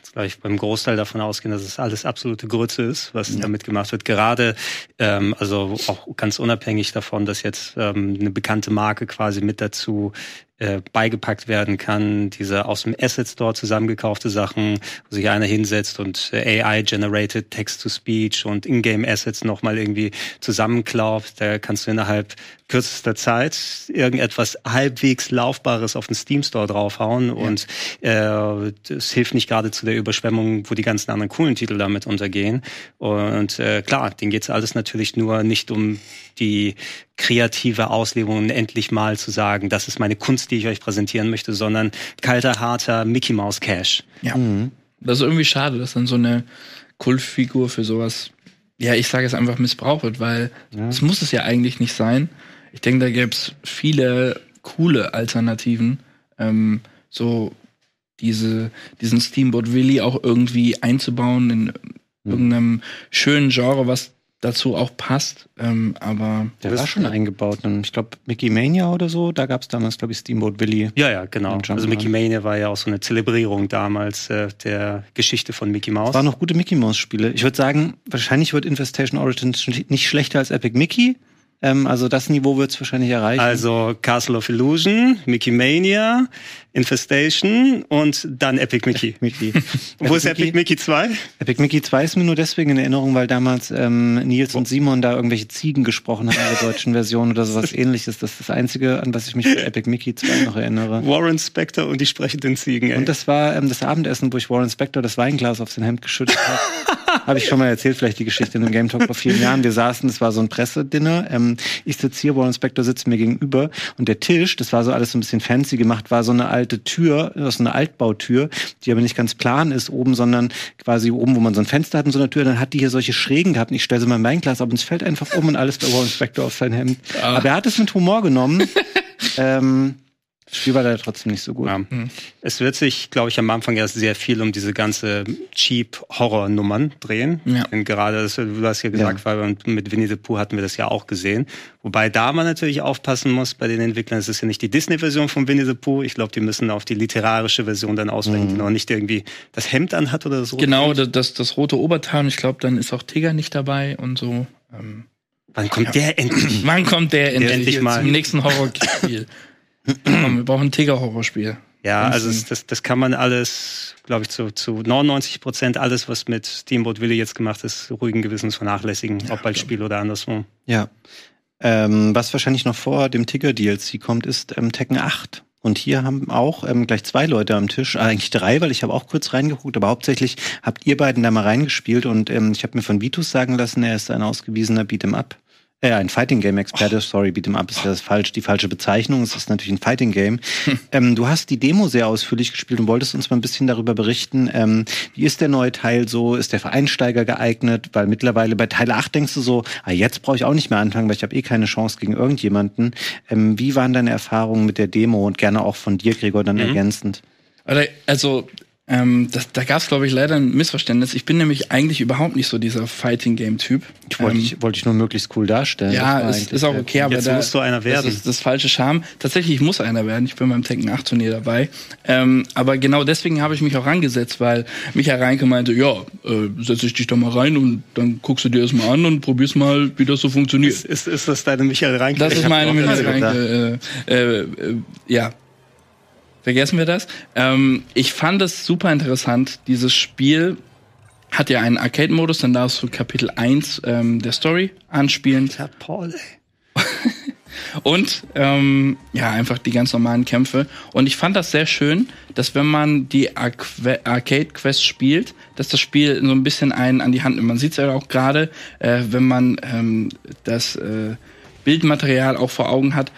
Kannst gleich beim Großteil davon ausgehen, dass es alles absolute Grütze ist, was damit gemacht wird. Gerade, ähm, also auch ganz unabhängig davon, dass jetzt ähm, eine bekannte Marke quasi mit dazu äh, beigepackt werden kann, diese aus dem Asset Store zusammengekaufte Sachen, wo sich einer hinsetzt und äh, AI-generated Text-to-Speech und Ingame-Assets nochmal irgendwie zusammenklaubt. Da kannst du innerhalb kürzester Zeit irgendetwas halbwegs Laufbares auf den Steam Store draufhauen und äh, das hilft nicht gerade zu der Überschwemmung, wo die ganzen anderen coolen Titel damit untergehen. Und äh, klar, denen geht's alles natürlich nur nicht um die kreative Auslegung endlich mal zu sagen, das ist meine Kunst, die ich euch präsentieren möchte, sondern kalter, harter Mickey Mouse Cash. ja. das ist irgendwie schade, dass dann so eine Kultfigur für sowas, ja, ich sage es einfach missbraucht wird, weil es muss es ja eigentlich nicht sein. Ich denke, da gäbe es viele coole Alternativen, ähm, so diese, diesen Steamboat Willy auch irgendwie einzubauen in irgendeinem schönen Genre, was dazu auch passt. Ähm, aber Der war schon eingebaut. Und ich glaube, Mickey Mania oder so, da gab es damals, glaube ich, Steamboat Willy. Ja, ja, genau. Also Mickey Mania war ja auch so eine Zelebrierung damals äh, der Geschichte von Mickey Mouse. Es waren noch gute Mickey Mouse Spiele. Ich würde sagen, wahrscheinlich wird Infestation Origins nicht schlechter als Epic Mickey. Ähm, also das Niveau wird es wahrscheinlich erreichen. Also Castle of Illusion, Mickey Mania, Infestation und dann Epic Mickey. Mickey. Wo ist Epic Mickey 2? Epic Mickey 2 ist mir nur deswegen in Erinnerung, weil damals ähm, Nils und Simon da irgendwelche Ziegen gesprochen haben in der deutschen Version oder sowas ähnliches. Das ist das Einzige, an was ich mich bei Epic Mickey 2 noch erinnere. Warren Spector und die sprechenden Ziegen. Ey. Und das war ähm, das Abendessen, wo ich Warren Spector das Weinglas auf sein Hemd geschüttet habe. habe ich schon mal erzählt, vielleicht die Geschichte in einem Game Talk vor vielen Jahren. Wir saßen, das war so ein Pressedinner. Ähm, ich sitze hier, Warren Spector sitzt mir gegenüber und der Tisch, das war so alles so ein bisschen fancy gemacht, war so eine alte Tür, so eine Altbautür, die aber nicht ganz plan ist oben, sondern quasi oben, wo man so ein Fenster hat und so eine Tür, dann hat die hier solche Schrägen gehabt und ich stelle sie mal in mein Glas ab und es fällt einfach um und alles bei Warren Spector auf sein Hemd. Aber er hat es mit Humor genommen. ähm, das Spiel war da trotzdem nicht so gut. Ja. Es wird sich, glaube ich, am Anfang erst sehr viel um diese ganze Cheap-Horror-Nummern drehen. Ja. Und gerade, das, du hast ja gesagt, weil und mit Winnie the Pooh hatten wir das ja auch gesehen. Wobei da man natürlich aufpassen muss bei den Entwicklern, es ist ja nicht die Disney-Version von Winnie the Pooh. Ich glaube, die müssen auf die literarische Version dann ausweichen, die noch nicht irgendwie das Hemd anhat oder so. genau, das, das, das rote Oberteil, und ich glaube, dann ist auch Tigger nicht dabei und so. Ähm, Wann kommt der endlich? wann kommt der endlich, endlich mal. zum nächsten Horrorspiel? Komm, wir brauchen ein Tigger-Horrorspiel. Ja, also es, das, das kann man alles, glaube ich, zu, zu 99 Prozent alles, was mit Steamboat Willie jetzt gemacht ist, ruhigen Gewissens vernachlässigen, ob als Spiel oder anderswo. Ja. Ähm, was wahrscheinlich noch vor dem Ticker-DLC kommt, ist ähm, Tekken 8. Und hier haben auch ähm, gleich zwei Leute am Tisch, äh, eigentlich drei, weil ich habe auch kurz reingeguckt, aber hauptsächlich habt ihr beiden da mal reingespielt und ähm, ich habe mir von Vitus sagen lassen, er ist ein ausgewiesener Beat'em Up. Äh, ein Fighting Game Experte, sorry, Beat'em Up ist das falsch, die falsche Bezeichnung. Es ist natürlich ein Fighting Game. Ähm, du hast die Demo sehr ausführlich gespielt und wolltest uns mal ein bisschen darüber berichten. Ähm, wie ist der neue Teil so? Ist der für Einsteiger geeignet? Weil mittlerweile bei Teil 8 denkst du so, ah, jetzt brauche ich auch nicht mehr anfangen, weil ich habe eh keine Chance gegen irgendjemanden. Ähm, wie waren deine Erfahrungen mit der Demo und gerne auch von dir, Gregor, dann ergänzend? Oder, also, ähm, das, da gab es, glaube ich, leider ein Missverständnis. Ich bin nämlich eigentlich überhaupt nicht so dieser Fighting-Game-Typ. Ich wollte Ähm, ich, wollte ich nur möglichst cool darstellen. Ja, ist, ist auch okay, aber Jetzt da, musst du einer werden. Das ist das falsche Charme. Tatsächlich, ich muss einer werden. Ich bin beim Tekken 8 Turnier dabei. Ähm, aber genau deswegen habe ich mich auch rangesetzt, weil Michael Reinke meinte, ja, äh, setz ich dich da mal rein und dann guckst du dir das mal an und probierst mal, wie das so funktioniert. Ist, ist, ist das deine Michael Reinke? Das Ich ist meine Michael. Reinke. Äh, äh, äh, ja. Vergessen wir das. Ähm, ich fand es super interessant. Dieses Spiel hat ja einen Arcade-Modus, dann darfst du Kapitel 1 ähm, der Story anspielen. Ja, Paul, ey. Und ähm, ja, einfach die ganz normalen Kämpfe. Und ich fand das sehr schön, dass wenn man die Arque- Arcade Quest spielt, dass das Spiel so ein bisschen einen an die Hand nimmt. Man sieht es ja auch gerade, äh, wenn man ähm, das äh, Bildmaterial auch vor Augen hat.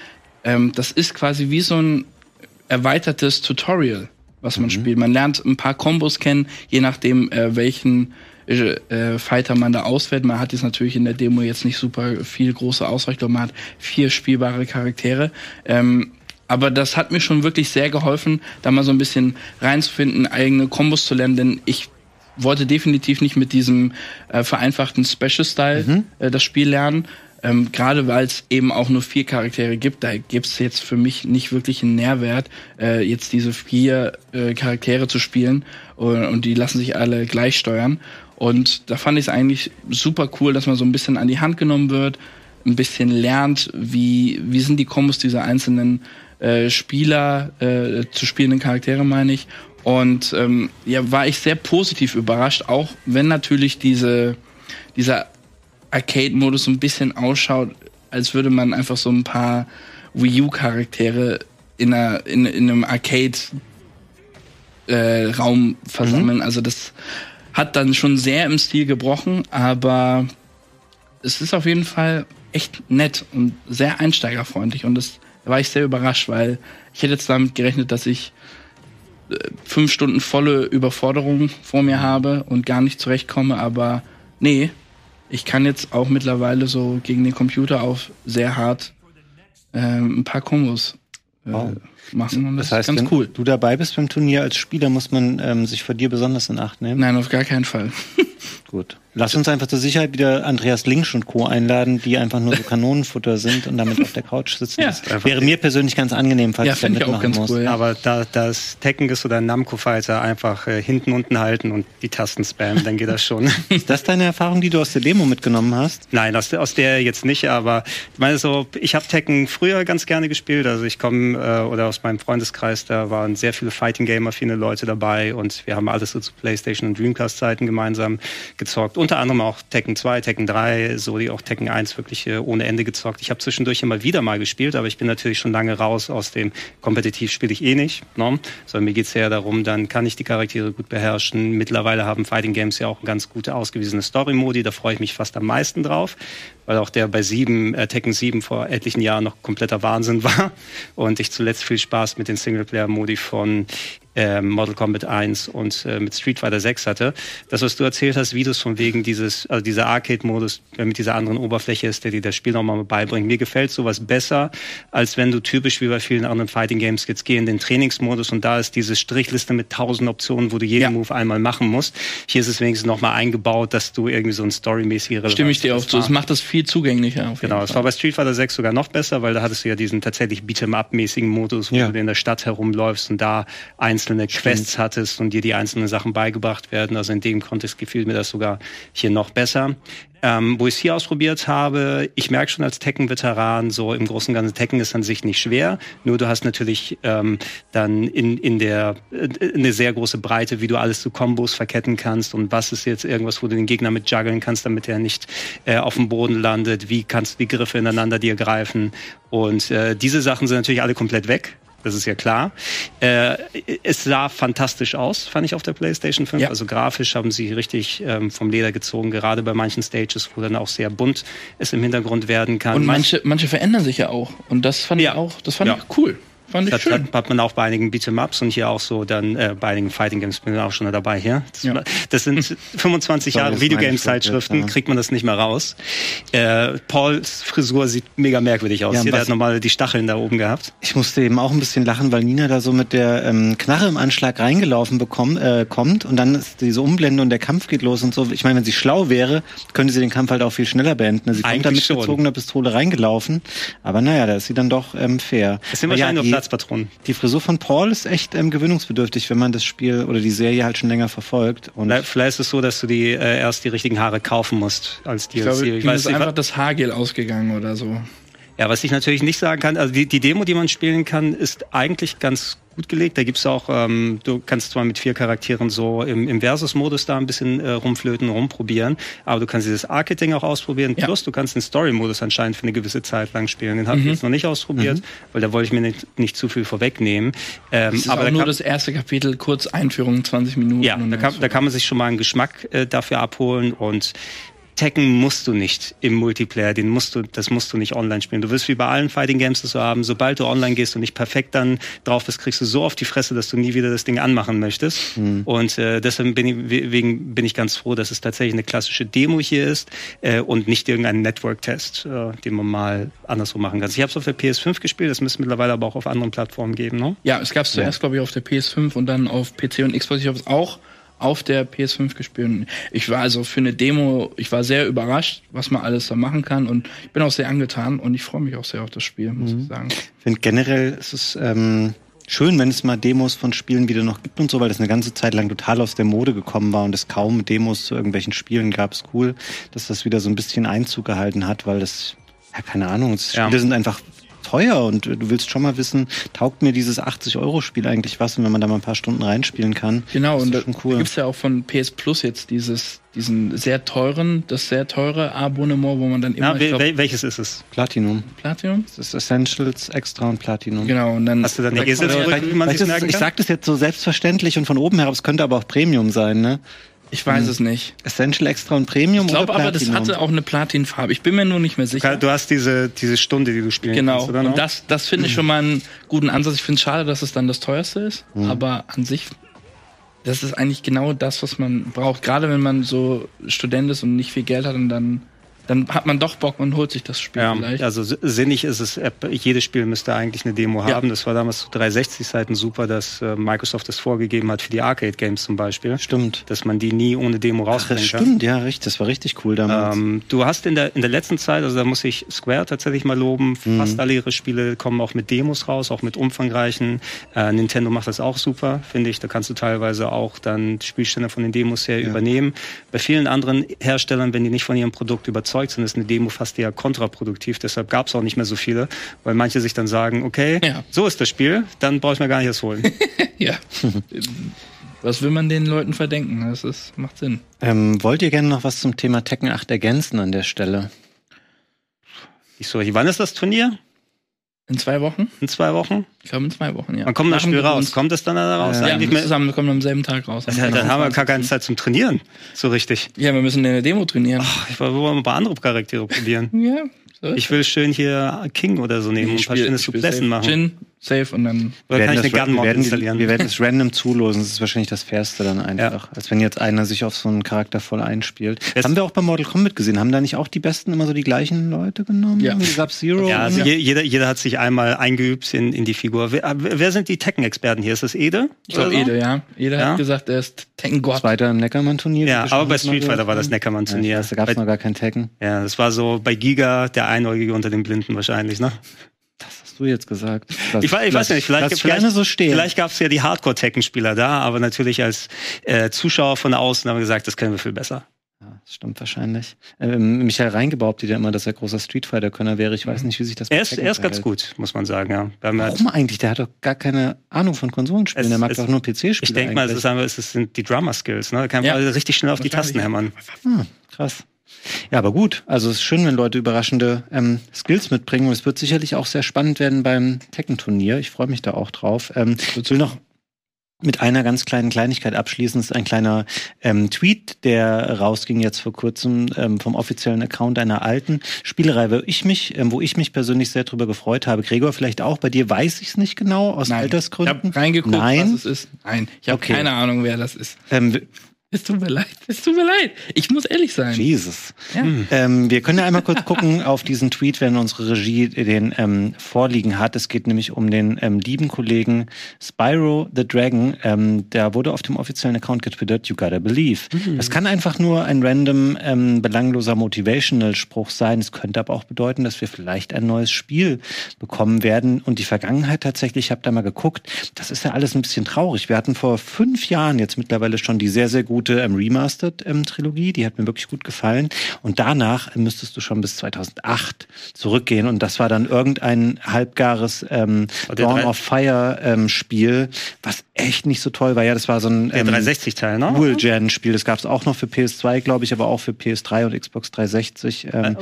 Ähm, das ist quasi wie so ein erweitertes Tutorial. was man spielt. Man lernt ein paar Kombos kennen, je nachdem, äh, welchen äh, Fighter man da auswählt. Man hat jetzt natürlich in der Demo jetzt nicht super viel große Auswahl. Ich glaube, man hat vier spielbare Charaktere. Ähm, aber das hat mir schon wirklich sehr geholfen, da mal so ein bisschen reinzufinden, eigene Kombos zu lernen, denn ich wollte definitiv nicht mit diesem äh, vereinfachten Special Style Mhm. äh, das Spiel lernen. Ähm, Gerade weil es eben auch nur vier Charaktere gibt, da gibt es jetzt für mich nicht wirklich einen Nährwert, äh, jetzt diese vier äh, Charaktere zu spielen und, und die lassen sich alle gleich steuern. Und da fand ich es eigentlich super cool, dass man so ein bisschen an die Hand genommen wird, ein bisschen lernt, wie, wie sind die Kombos dieser einzelnen äh, Spieler, äh, zu spielenden Charaktere, meine ich. Und ähm, ja, war ich sehr positiv überrascht, auch wenn natürlich diese, dieser Arcade-Modus so ein bisschen ausschaut, als würde man einfach so ein paar Wii U-Charaktere in, einer, in, in einem Arcade-Raum versammeln. Also das hat dann schon sehr im Stil gebrochen, aber es ist auf jeden Fall echt nett und sehr einsteigerfreundlich und das da war ich sehr überrascht, weil ich hätte jetzt damit gerechnet, dass ich äh, fünf Stunden volle Überforderung vor mir habe und gar nicht zurechtkomme, aber nee, ich kann jetzt auch mittlerweile so gegen den Computer auf sehr hart ähm, ein paar Kombos äh, Wow. machen und das, Das heißt, ist ganz wenn cool. du dabei bist beim Turnier als Spieler, muss man ähm, sich vor dir besonders in Acht nehmen. Nein, auf gar keinen Fall. Gut. Lass uns einfach zur Sicherheit wieder Andreas Links und Co. einladen, die einfach nur so Kanonenfutter sind und damit auf der Couch sitzen. Ja. Das wäre mir persönlich ganz angenehm, falls Ja, ich da fänd ich auch mitmachen ganz muss. cool, ja. Aber da das Tekken ist oder Namco-Fighter einfach äh, hinten unten halten und die Tasten spammen, dann geht das schon. Ist das deine Erfahrung, die du aus der Demo mitgenommen hast? Nein, aus der, aus der jetzt nicht, aber ich meine so, ich habe Tekken früher ganz gerne gespielt. Also ich komme äh, oder aus meinem Freundeskreis, da waren sehr viele Fighting Gamer, viele Leute dabei und wir haben alles so zu PlayStation und Dreamcast Zeiten gemeinsam gezockt. Unter anderem auch Tekken 2, Tekken 3, so die auch Tekken 1 wirklich äh, ohne Ende gezockt. Ich habe zwischendurch immer wieder mal gespielt, aber ich bin natürlich schon lange raus aus dem kompetitiv spiele ich eh nicht, ne? sondern mir geht's eher darum, dann kann ich die Charaktere gut beherrschen. Mittlerweile haben Fighting Games ja auch eine ganz gute ausgewiesene Story-Modi, da freue ich mich fast am meisten drauf, weil auch der bei 7, äh, Tekken 7 vor etlichen Jahren noch kompletter Wahnsinn war und ich zuletzt viel Spaß mit den Singleplayer-Modi von ähm, Mortal Kombat 1 und äh, mit Street Fighter 6 hatte. Das, was du erzählt hast, Videos von wegen dieses, also dieser Arcade-Modus, der mit dieser anderen Oberfläche ist, der dir das Spiel nochmal beibringt. Mir gefällt sowas besser, als wenn du typisch wie bei vielen anderen Fighting Games jetzt geh in den Trainingsmodus und da ist diese Strichliste mit tausend Optionen, wo du jeden Ja. Move einmal machen musst. Hier ist es wenigstens nochmal eingebaut, dass du irgendwie so ein storymäßige Relevanz Stimme ich dir auf zu. Das macht das viel zugänglicher. Genau, es war bei Street Fighter 6 sogar noch besser, weil da hattest du ja diesen tatsächlich Beat'em-up-mäßigen Modus, wo Ja. du in der Stadt herumläufst und da einzelne Quests hattest und dir die einzelnen Sachen beigebracht werden. Also in dem Kontext gefiel mir das sogar hier noch besser. Ähm, wo ich es hier ausprobiert habe, ich merke schon als Tekken-Veteran, so im Großen und Ganzen Tekken ist an sich nicht schwer. Nur du hast natürlich ähm, dann in, in der äh, eine sehr große Breite, wie du alles zu Kombos verketten kannst und was ist jetzt irgendwas, wo du den Gegner mit juggeln kannst, damit er nicht äh, auf dem Boden landet. Wie kannst du die Griffe ineinander dir greifen? Und äh, diese Sachen sind natürlich alle komplett weg. Das ist ja klar. Äh, es sah fantastisch aus, fand ich auf der PlayStation 5. Ja. Also grafisch haben sie richtig ähm, vom Leder gezogen, gerade bei manchen Stages, wo dann auch sehr bunt es im Hintergrund werden kann. Und Manch- manche, manche verändern sich ja auch. Und das fand Ja. ich auch, das fand Ja. ich cool. Fand ich Das schön. hat, hat man auch bei einigen Beat'em-Ups und hier auch so dann äh, bei einigen Fighting Games bin ich auch schon dabei hier. Das, Ja. das sind 25 Sorry, Jahre jetzt, ja. kriegt man das nicht mehr raus. Äh, Pauls Frisur sieht mega merkwürdig aus. Ja, hier, der hat nochmal die Stacheln da oben gehabt. Ich musste eben auch ein bisschen lachen, weil Nina da so mit der ähm, Knarre im Anschlag reingelaufen bekommt, äh, kommt und dann ist diese Umblende und der Kampf geht los und so. Ich meine, wenn sie schlau wäre, könnte sie den Kampf halt auch viel schneller beenden. Sie kommt da mit Eigentlich schon. gezogener Pistole reingelaufen, aber naja, da ist sie dann doch ähm, fair. Das sind ja, wahrscheinlich nur Platzpatronen. die Frisur von Paul ist echt ähm, gewöhnungsbedürftig, wenn man das Spiel oder die Serie halt schon länger verfolgt. Und Vielleicht ist es so, dass du die äh, erst die richtigen Haare kaufen musst als Ich glaube, DLC. ihm ist einfach das Haargel ausgegangen oder so. Ja, was ich natürlich nicht sagen kann, also die, die Demo, die man spielen kann, ist eigentlich ganz gut gelegt. Da gibt's auch, ähm, du kannst zwar mit vier Charakteren so im, im Versus-Modus da ein bisschen äh, rumflöten, rumprobieren, aber du kannst dieses Arcade-Ding auch ausprobieren. Ja. Plus, du kannst den Story-Modus anscheinend für eine gewisse Zeit lang spielen. Den habe Mhm. ich jetzt noch nicht ausprobiert, weil da wollte ich mir nicht, nicht zu viel vorwegnehmen. Ähm, Das ist aber da nur kann- das erste Kapitel, kurz Einführung, 20 Minuten. ja, und da kann, da kann man sich schon mal einen Geschmack äh, dafür abholen und Tekken musst du nicht im Multiplayer, den musst du, das musst du nicht online spielen. Du wirst wie bei allen Fighting Games das so haben, sobald du online gehst und nicht perfekt dann drauf bist, kriegst du so auf die Fresse, dass du nie wieder das Ding anmachen möchtest. Mhm. Und äh, deshalb bin ich, wegen bin ich ganz froh, dass es tatsächlich eine klassische Demo hier ist äh, und nicht irgendein Network-Test, äh, den man mal andersrum machen kann. Ich habe es auf der PS5 gespielt, das müsste mittlerweile aber auch auf anderen Plattformen geben, ne? Ja, es gab es zuerst, ja. glaube ich, auf der PS5 und dann auf PC und Xbox. Ich habe es auch auf der PS5 gespielt. Ich war also für eine Demo, ich war sehr überrascht, was man alles da machen kann und ich bin auch sehr angetan und ich freue mich auch sehr auf das Spiel, muss mhm. ich sagen. Ich finde generell ist es ähm, schön, wenn es mal Demos von Spielen wieder noch gibt und so, weil das eine ganze Zeit lang total aus der Mode gekommen war und es kaum Demos zu irgendwelchen Spielen gab. Es cool, dass das wieder so ein bisschen Einzug gehalten hat, weil das ja, keine Ahnung. Spiele ja. sind einfach teuer und du willst schon mal wissen, taugt mir dieses 80-Euro-Spiel eigentlich was? Und wenn man da mal ein paar Stunden reinspielen kann. Genau, und da cool. gibt's ja auch von PS Plus jetzt dieses, diesen sehr teuren, das sehr teure Abonnement, wo man dann immer. Ja, glaub, welches ist es? Platinum. Platinum? Das ist Essentials, Extra und Platinum. Genau, und dann. Hast du dann die Esel wie man sich merken Ich sag das jetzt so selbstverständlich und von oben herab, es könnte aber auch Premium sein, ne? Ich weiß hm. es nicht. Essential Extra und Premium ich glaube aber, das hatte auch eine Platinfarbe. Ich bin mir nur nicht mehr sicher. Du hast diese, diese Stunde, die du spielen genau. kannst. Genau. Und das, das finde ich schon mal einen guten Ansatz. Ich finde es schade, dass es dann das teuerste ist. Mhm. Aber an sich, das ist eigentlich genau das, was man braucht. Gerade wenn man so Student ist und nicht viel Geld hat und dann dann hat man doch Bock und holt sich das Spiel ja, vielleicht. Also sinnig ist es, jedes Spiel müsste eigentlich eine Demo ja. haben. Das war damals zu 360-Seiten super, dass äh, Microsoft das vorgegeben hat für die Arcade-Games zum Beispiel. Stimmt. Dass man die nie ohne Demo rausbringen kann. Stimmt, ja, richtig. Das war richtig cool damals. Ähm, du hast in der, in der letzten Zeit, also da muss ich Square tatsächlich mal loben, mhm. fast alle ihre Spiele kommen auch mit Demos raus, auch mit umfangreichen. Äh, Nintendo macht das auch super, finde ich. Da kannst du teilweise auch dann Spielstände von den Demos her ja. übernehmen. Bei vielen anderen Herstellern, wenn die nicht von ihrem Produkt überzeugt sind, ist eine Demo fast eher kontraproduktiv. Deshalb gab es auch nicht mehr so viele, weil manche sich dann sagen, okay, ja. so ist das Spiel, dann brauche ich mir gar nicht erst holen. ja. Was will man den Leuten verdenken? Das ist, macht Sinn. Ähm, wollt ihr gerne noch was zum Thema Tekken 8 ergänzen an der Stelle? Ich so, wann ist das Turnier? In zwei Wochen? In zwei Wochen? Ich glaube in zwei Wochen, ja. Wann kommt das Spiel raus? Kommt es dann da raus? Ja, eigentlich ja, zusammen, kommt am selben Tag raus. Ja, dann haben wir gar keine Zeit zum Trainieren. So richtig. Ja, wir müssen eine Demo trainieren. Ach, ich wollte mal ein paar andere Charaktere probieren. ja. So ich will schön hier King oder so nehmen und ein paar schöne Suplessen machen. Gin, Safe und dann. Oder kann ich eine Gun Mod installieren? Wir werden es random zulosen. Das ist wahrscheinlich das Fairste dann einfach. Ja. Als wenn jetzt einer sich auf so einen Charakter voll einspielt. Das haben wir auch bei Mortal Kombat gesehen. Haben da nicht auch die Besten immer so die gleichen Leute genommen? Ja. Sub-Zero? Ja, also ja. Jeder, jeder hat sich einmal eingeübt in, in die Figur. Wer, wer sind die Tekken-Experten hier? Ist das Ede? Ich glaube so? Ede, ja. Ede ja? hat gesagt, er ist Tekken-Gott. Zweiter im Neckermann-Turnier. Ja, aber bei Street Fighter war das Neckermann-Turnier. Ja, da gab es noch gar kein Tekken. Ja, das war so bei Giga der Einäugige unter den Blinden wahrscheinlich, ne? Du jetzt gesagt? Das, ich, ich weiß nicht, vielleicht, vielleicht, so vielleicht gab es ja die Hardcore-Tekken-Spieler da, aber natürlich als äh, Zuschauer von außen haben wir gesagt, das können wir viel besser. Ja, das stimmt wahrscheinlich. Ähm, Michael Rein behauptet ja immer, dass er großer Street Fighter-Könner wäre. Ich weiß nicht, wie sich das Er ist, er ist ganz gut, muss man sagen, ja. Warum halt eigentlich? Der hat doch gar keine Ahnung von Konsolenspielen. Es, der mag es, doch nur PC-Spiele. Ich denke mal, es, ist, es, sind die Drummer-Skills. Ne? Da kann man ja. richtig schnell auf die Tasten hämmern. Hm, krass. Ja, aber gut. Also es ist schön, wenn Leute überraschende ähm, Skills mitbringen. Und es wird sicherlich auch sehr spannend werden beim Tekken-Turnier. Ich freue mich da auch drauf. Ähm, ich will noch mit einer ganz kleinen Kleinigkeit abschließen. Das ist ein kleiner ähm, Tweet, der rausging jetzt vor kurzem ähm, vom offiziellen Account einer alten Spielerei, wo ich mich, ähm, wo ich mich persönlich sehr drüber gefreut habe. Gregor, vielleicht auch. Bei dir weiß ich es nicht genau aus Nein. Altersgründen. Ich habe reingeguckt, Nein. was es ist. Nein, ich habe okay. keine Ahnung, wer das ist. Ähm, es tut mir leid, es tut mir leid. Ich muss ehrlich sein. Jesus. Ja. Hm. Ähm, wir können ja einmal kurz gucken auf diesen Tweet, wenn unsere Regie den ähm, vorliegen hat. Es geht nämlich um den ähm, lieben Kollegen Spyro the Dragon. Ähm, der wurde auf dem offiziellen Account getwittert, you gotta believe. Mhm. Es kann einfach nur ein random, ähm, belangloser Motivational-Spruch sein. Es könnte aber auch bedeuten, dass wir vielleicht ein neues Spiel bekommen werden. Und die Vergangenheit tatsächlich, ich habe da mal geguckt, das ist ja alles ein bisschen traurig. Wir hatten vor fünf Jahren jetzt mittlerweile schon die sehr, sehr gute gute ähm, Remastered-Trilogie, ähm, die hat mir wirklich gut gefallen. Und danach müsstest du schon bis 2008 zurückgehen und das war dann irgendein halbgares ähm, Dawn of Fire ähm, Spiel, was echt nicht so toll war. Ja, das war so ein ähm, 360-Teil, ne? Dual-Gen-Spiel. Das gab es auch noch für PS2, glaube ich, aber auch für PS3 und Xbox 360. Ähm,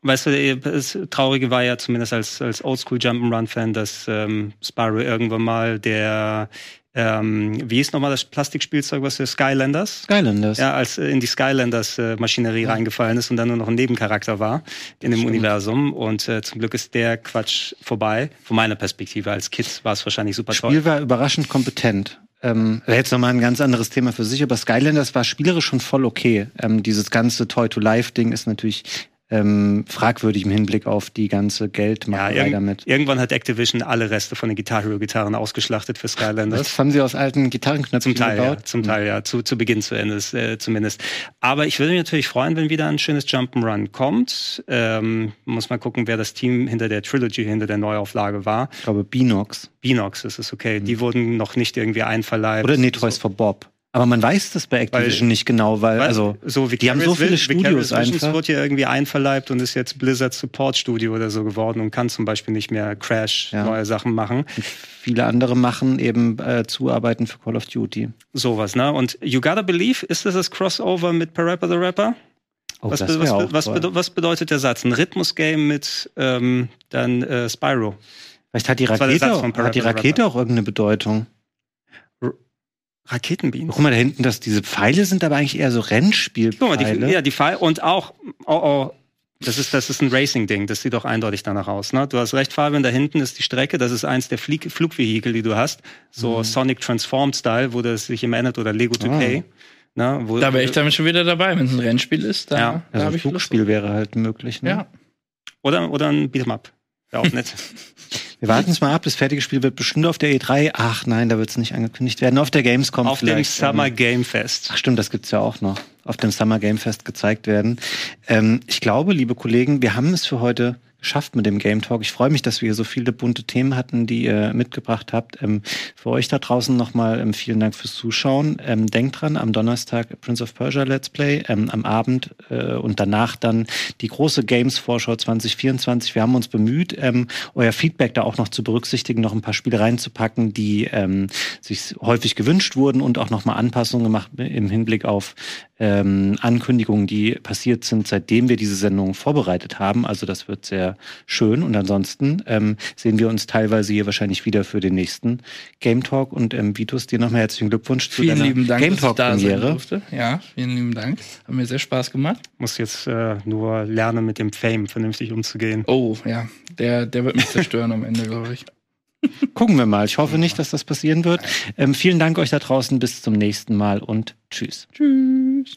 weißt du, das Traurige war ja zumindest als, als Oldschool Jump'n'Run-Fan, dass ähm, Spyro irgendwann mal der ähm, wie ist nochmal das Plastikspielzeug, was für Skylanders? Skylanders. Ja, als äh, in die Skylanders-Maschinerie ja. reingefallen ist und dann nur noch ein Nebencharakter war in dem Stimmt. Universum. Und äh, zum Glück ist der Quatsch vorbei. Von meiner Perspektive als Kind war es wahrscheinlich super toll. Das Spiel war überraschend kompetent. Ähm, wäre jetzt nochmal ein ganz anderes Thema für sich, aber Skylanders war spielerisch schon voll okay. Ähm, dieses ganze Toy-to-Life-Ding ist natürlich ähm, fragwürdig im Hinblick auf die ganze Geldmacherei ja, irg damit. Irgendwann hat Activision alle Reste von den Guitar Hero Gitarren ausgeschlachtet für Skylanders. Das haben sie aus alten Gitarrenknöpfen zum Teil, gebaut? Ja, zum Teil, ja, zu, zu Beginn zu Ende äh, zumindest. Aber ich würde mich natürlich freuen, wenn wieder ein schönes Jump'n'Run kommt. Ähm, muss mal gucken, wer das Team hinter der Trilogy, hinter der Neuauflage war. Ich glaube, Binox. Binox ist es, okay. Mhm. Die wurden noch nicht irgendwie einverleibt. Oder Nee, Toys for Bob. Aber man weiß das bei Activision weil, nicht genau, weil, weil also so die haben so viele Studios einfach. wird hier irgendwie einverleibt und ist jetzt Blizzard Support Studio oder so geworden und kann zum Beispiel nicht mehr Crash ja. neue Sachen machen. Und viele andere machen eben äh, Zuarbeiten für Call of Duty. Sowas, ne? Und You Gotta Believe, ist das das Crossover mit Parappa the Rapper? Oh, was, was, was, was, bedeutet der Satz? Ein Rhythmus-Game mit ähm, dann äh, Spyro. Vielleicht hat die Rakete, auch, hat die Rakete auch irgendeine Bedeutung. Raketenbienen. Guck mal da hinten, dass diese Pfeile sind aber eigentlich eher so Rennspielpfeile. Die, ja, die Pfeile und auch, oh, oh, das ist, das ist ein Racing-Ding, das sieht doch eindeutig danach aus. Ne? Du hast recht, Fabian, da hinten ist die Strecke, das ist eins der Flieg Flugvehikel, die du hast. So mhm. Sonic Transform-Style, wo das sich immer ändert, oder Lego 2K. Ah. Ne, wo, da wäre ich damit schon wieder dabei, wenn es ein Rennspiel ist. Da, ja, da also ein Flugspiel wäre halt möglich. Ne? Ja. Oder, oder ein Beat'em Up. Wäre auch nett. Wir warten es mal ab. Das fertige Spiel wird bestimmt auf der E3. Ach nein, da wird es nicht angekündigt werden. Auf der Gamescom Auf dem Summer ähm, Game Fest. Ach stimmt, das gibt's ja auch noch. Auf dem Summer Game Fest gezeigt werden. Ähm, ich glaube, liebe Kollegen, wir haben es für heute geschafft mit dem Game Talk. Ich freue mich, dass wir hier so viele bunte Themen hatten, die ihr mitgebracht habt. Ähm, für euch da draußen nochmal ähm, vielen Dank fürs Zuschauen. Ähm, denkt dran, am Donnerstag Prince of Persia Let's Play, ähm, am Abend äh, und danach dann die große Games Vorschau 2024. Wir haben uns bemüht, ähm, euer Feedback da auch noch zu berücksichtigen, noch ein paar Spiele reinzupacken, die ähm, sich häufig gewünscht wurden und auch nochmal Anpassungen gemacht im Hinblick auf Ankündigungen, die passiert sind, seitdem wir diese Sendung vorbereitet haben. Also das wird sehr schön. Und ansonsten ähm, sehen wir uns teilweise hier wahrscheinlich wieder für den nächsten Game Talk. Und ähm, Vitus, dir nochmal herzlichen Glückwunsch zu vielen lieben Dank, Game Talk Premiere. Ja, vielen lieben Dank. Hat mir sehr Spaß gemacht. Muss jetzt äh, nur lernen, mit dem Fame vernünftig umzugehen. Oh, ja. Der, der wird mich zerstören am Ende, glaube ich. Gucken wir mal. Ich hoffe nicht, dass das passieren wird. Ähm, vielen Dank euch da draußen. Bis zum nächsten Mal und tschüss. Tschüss.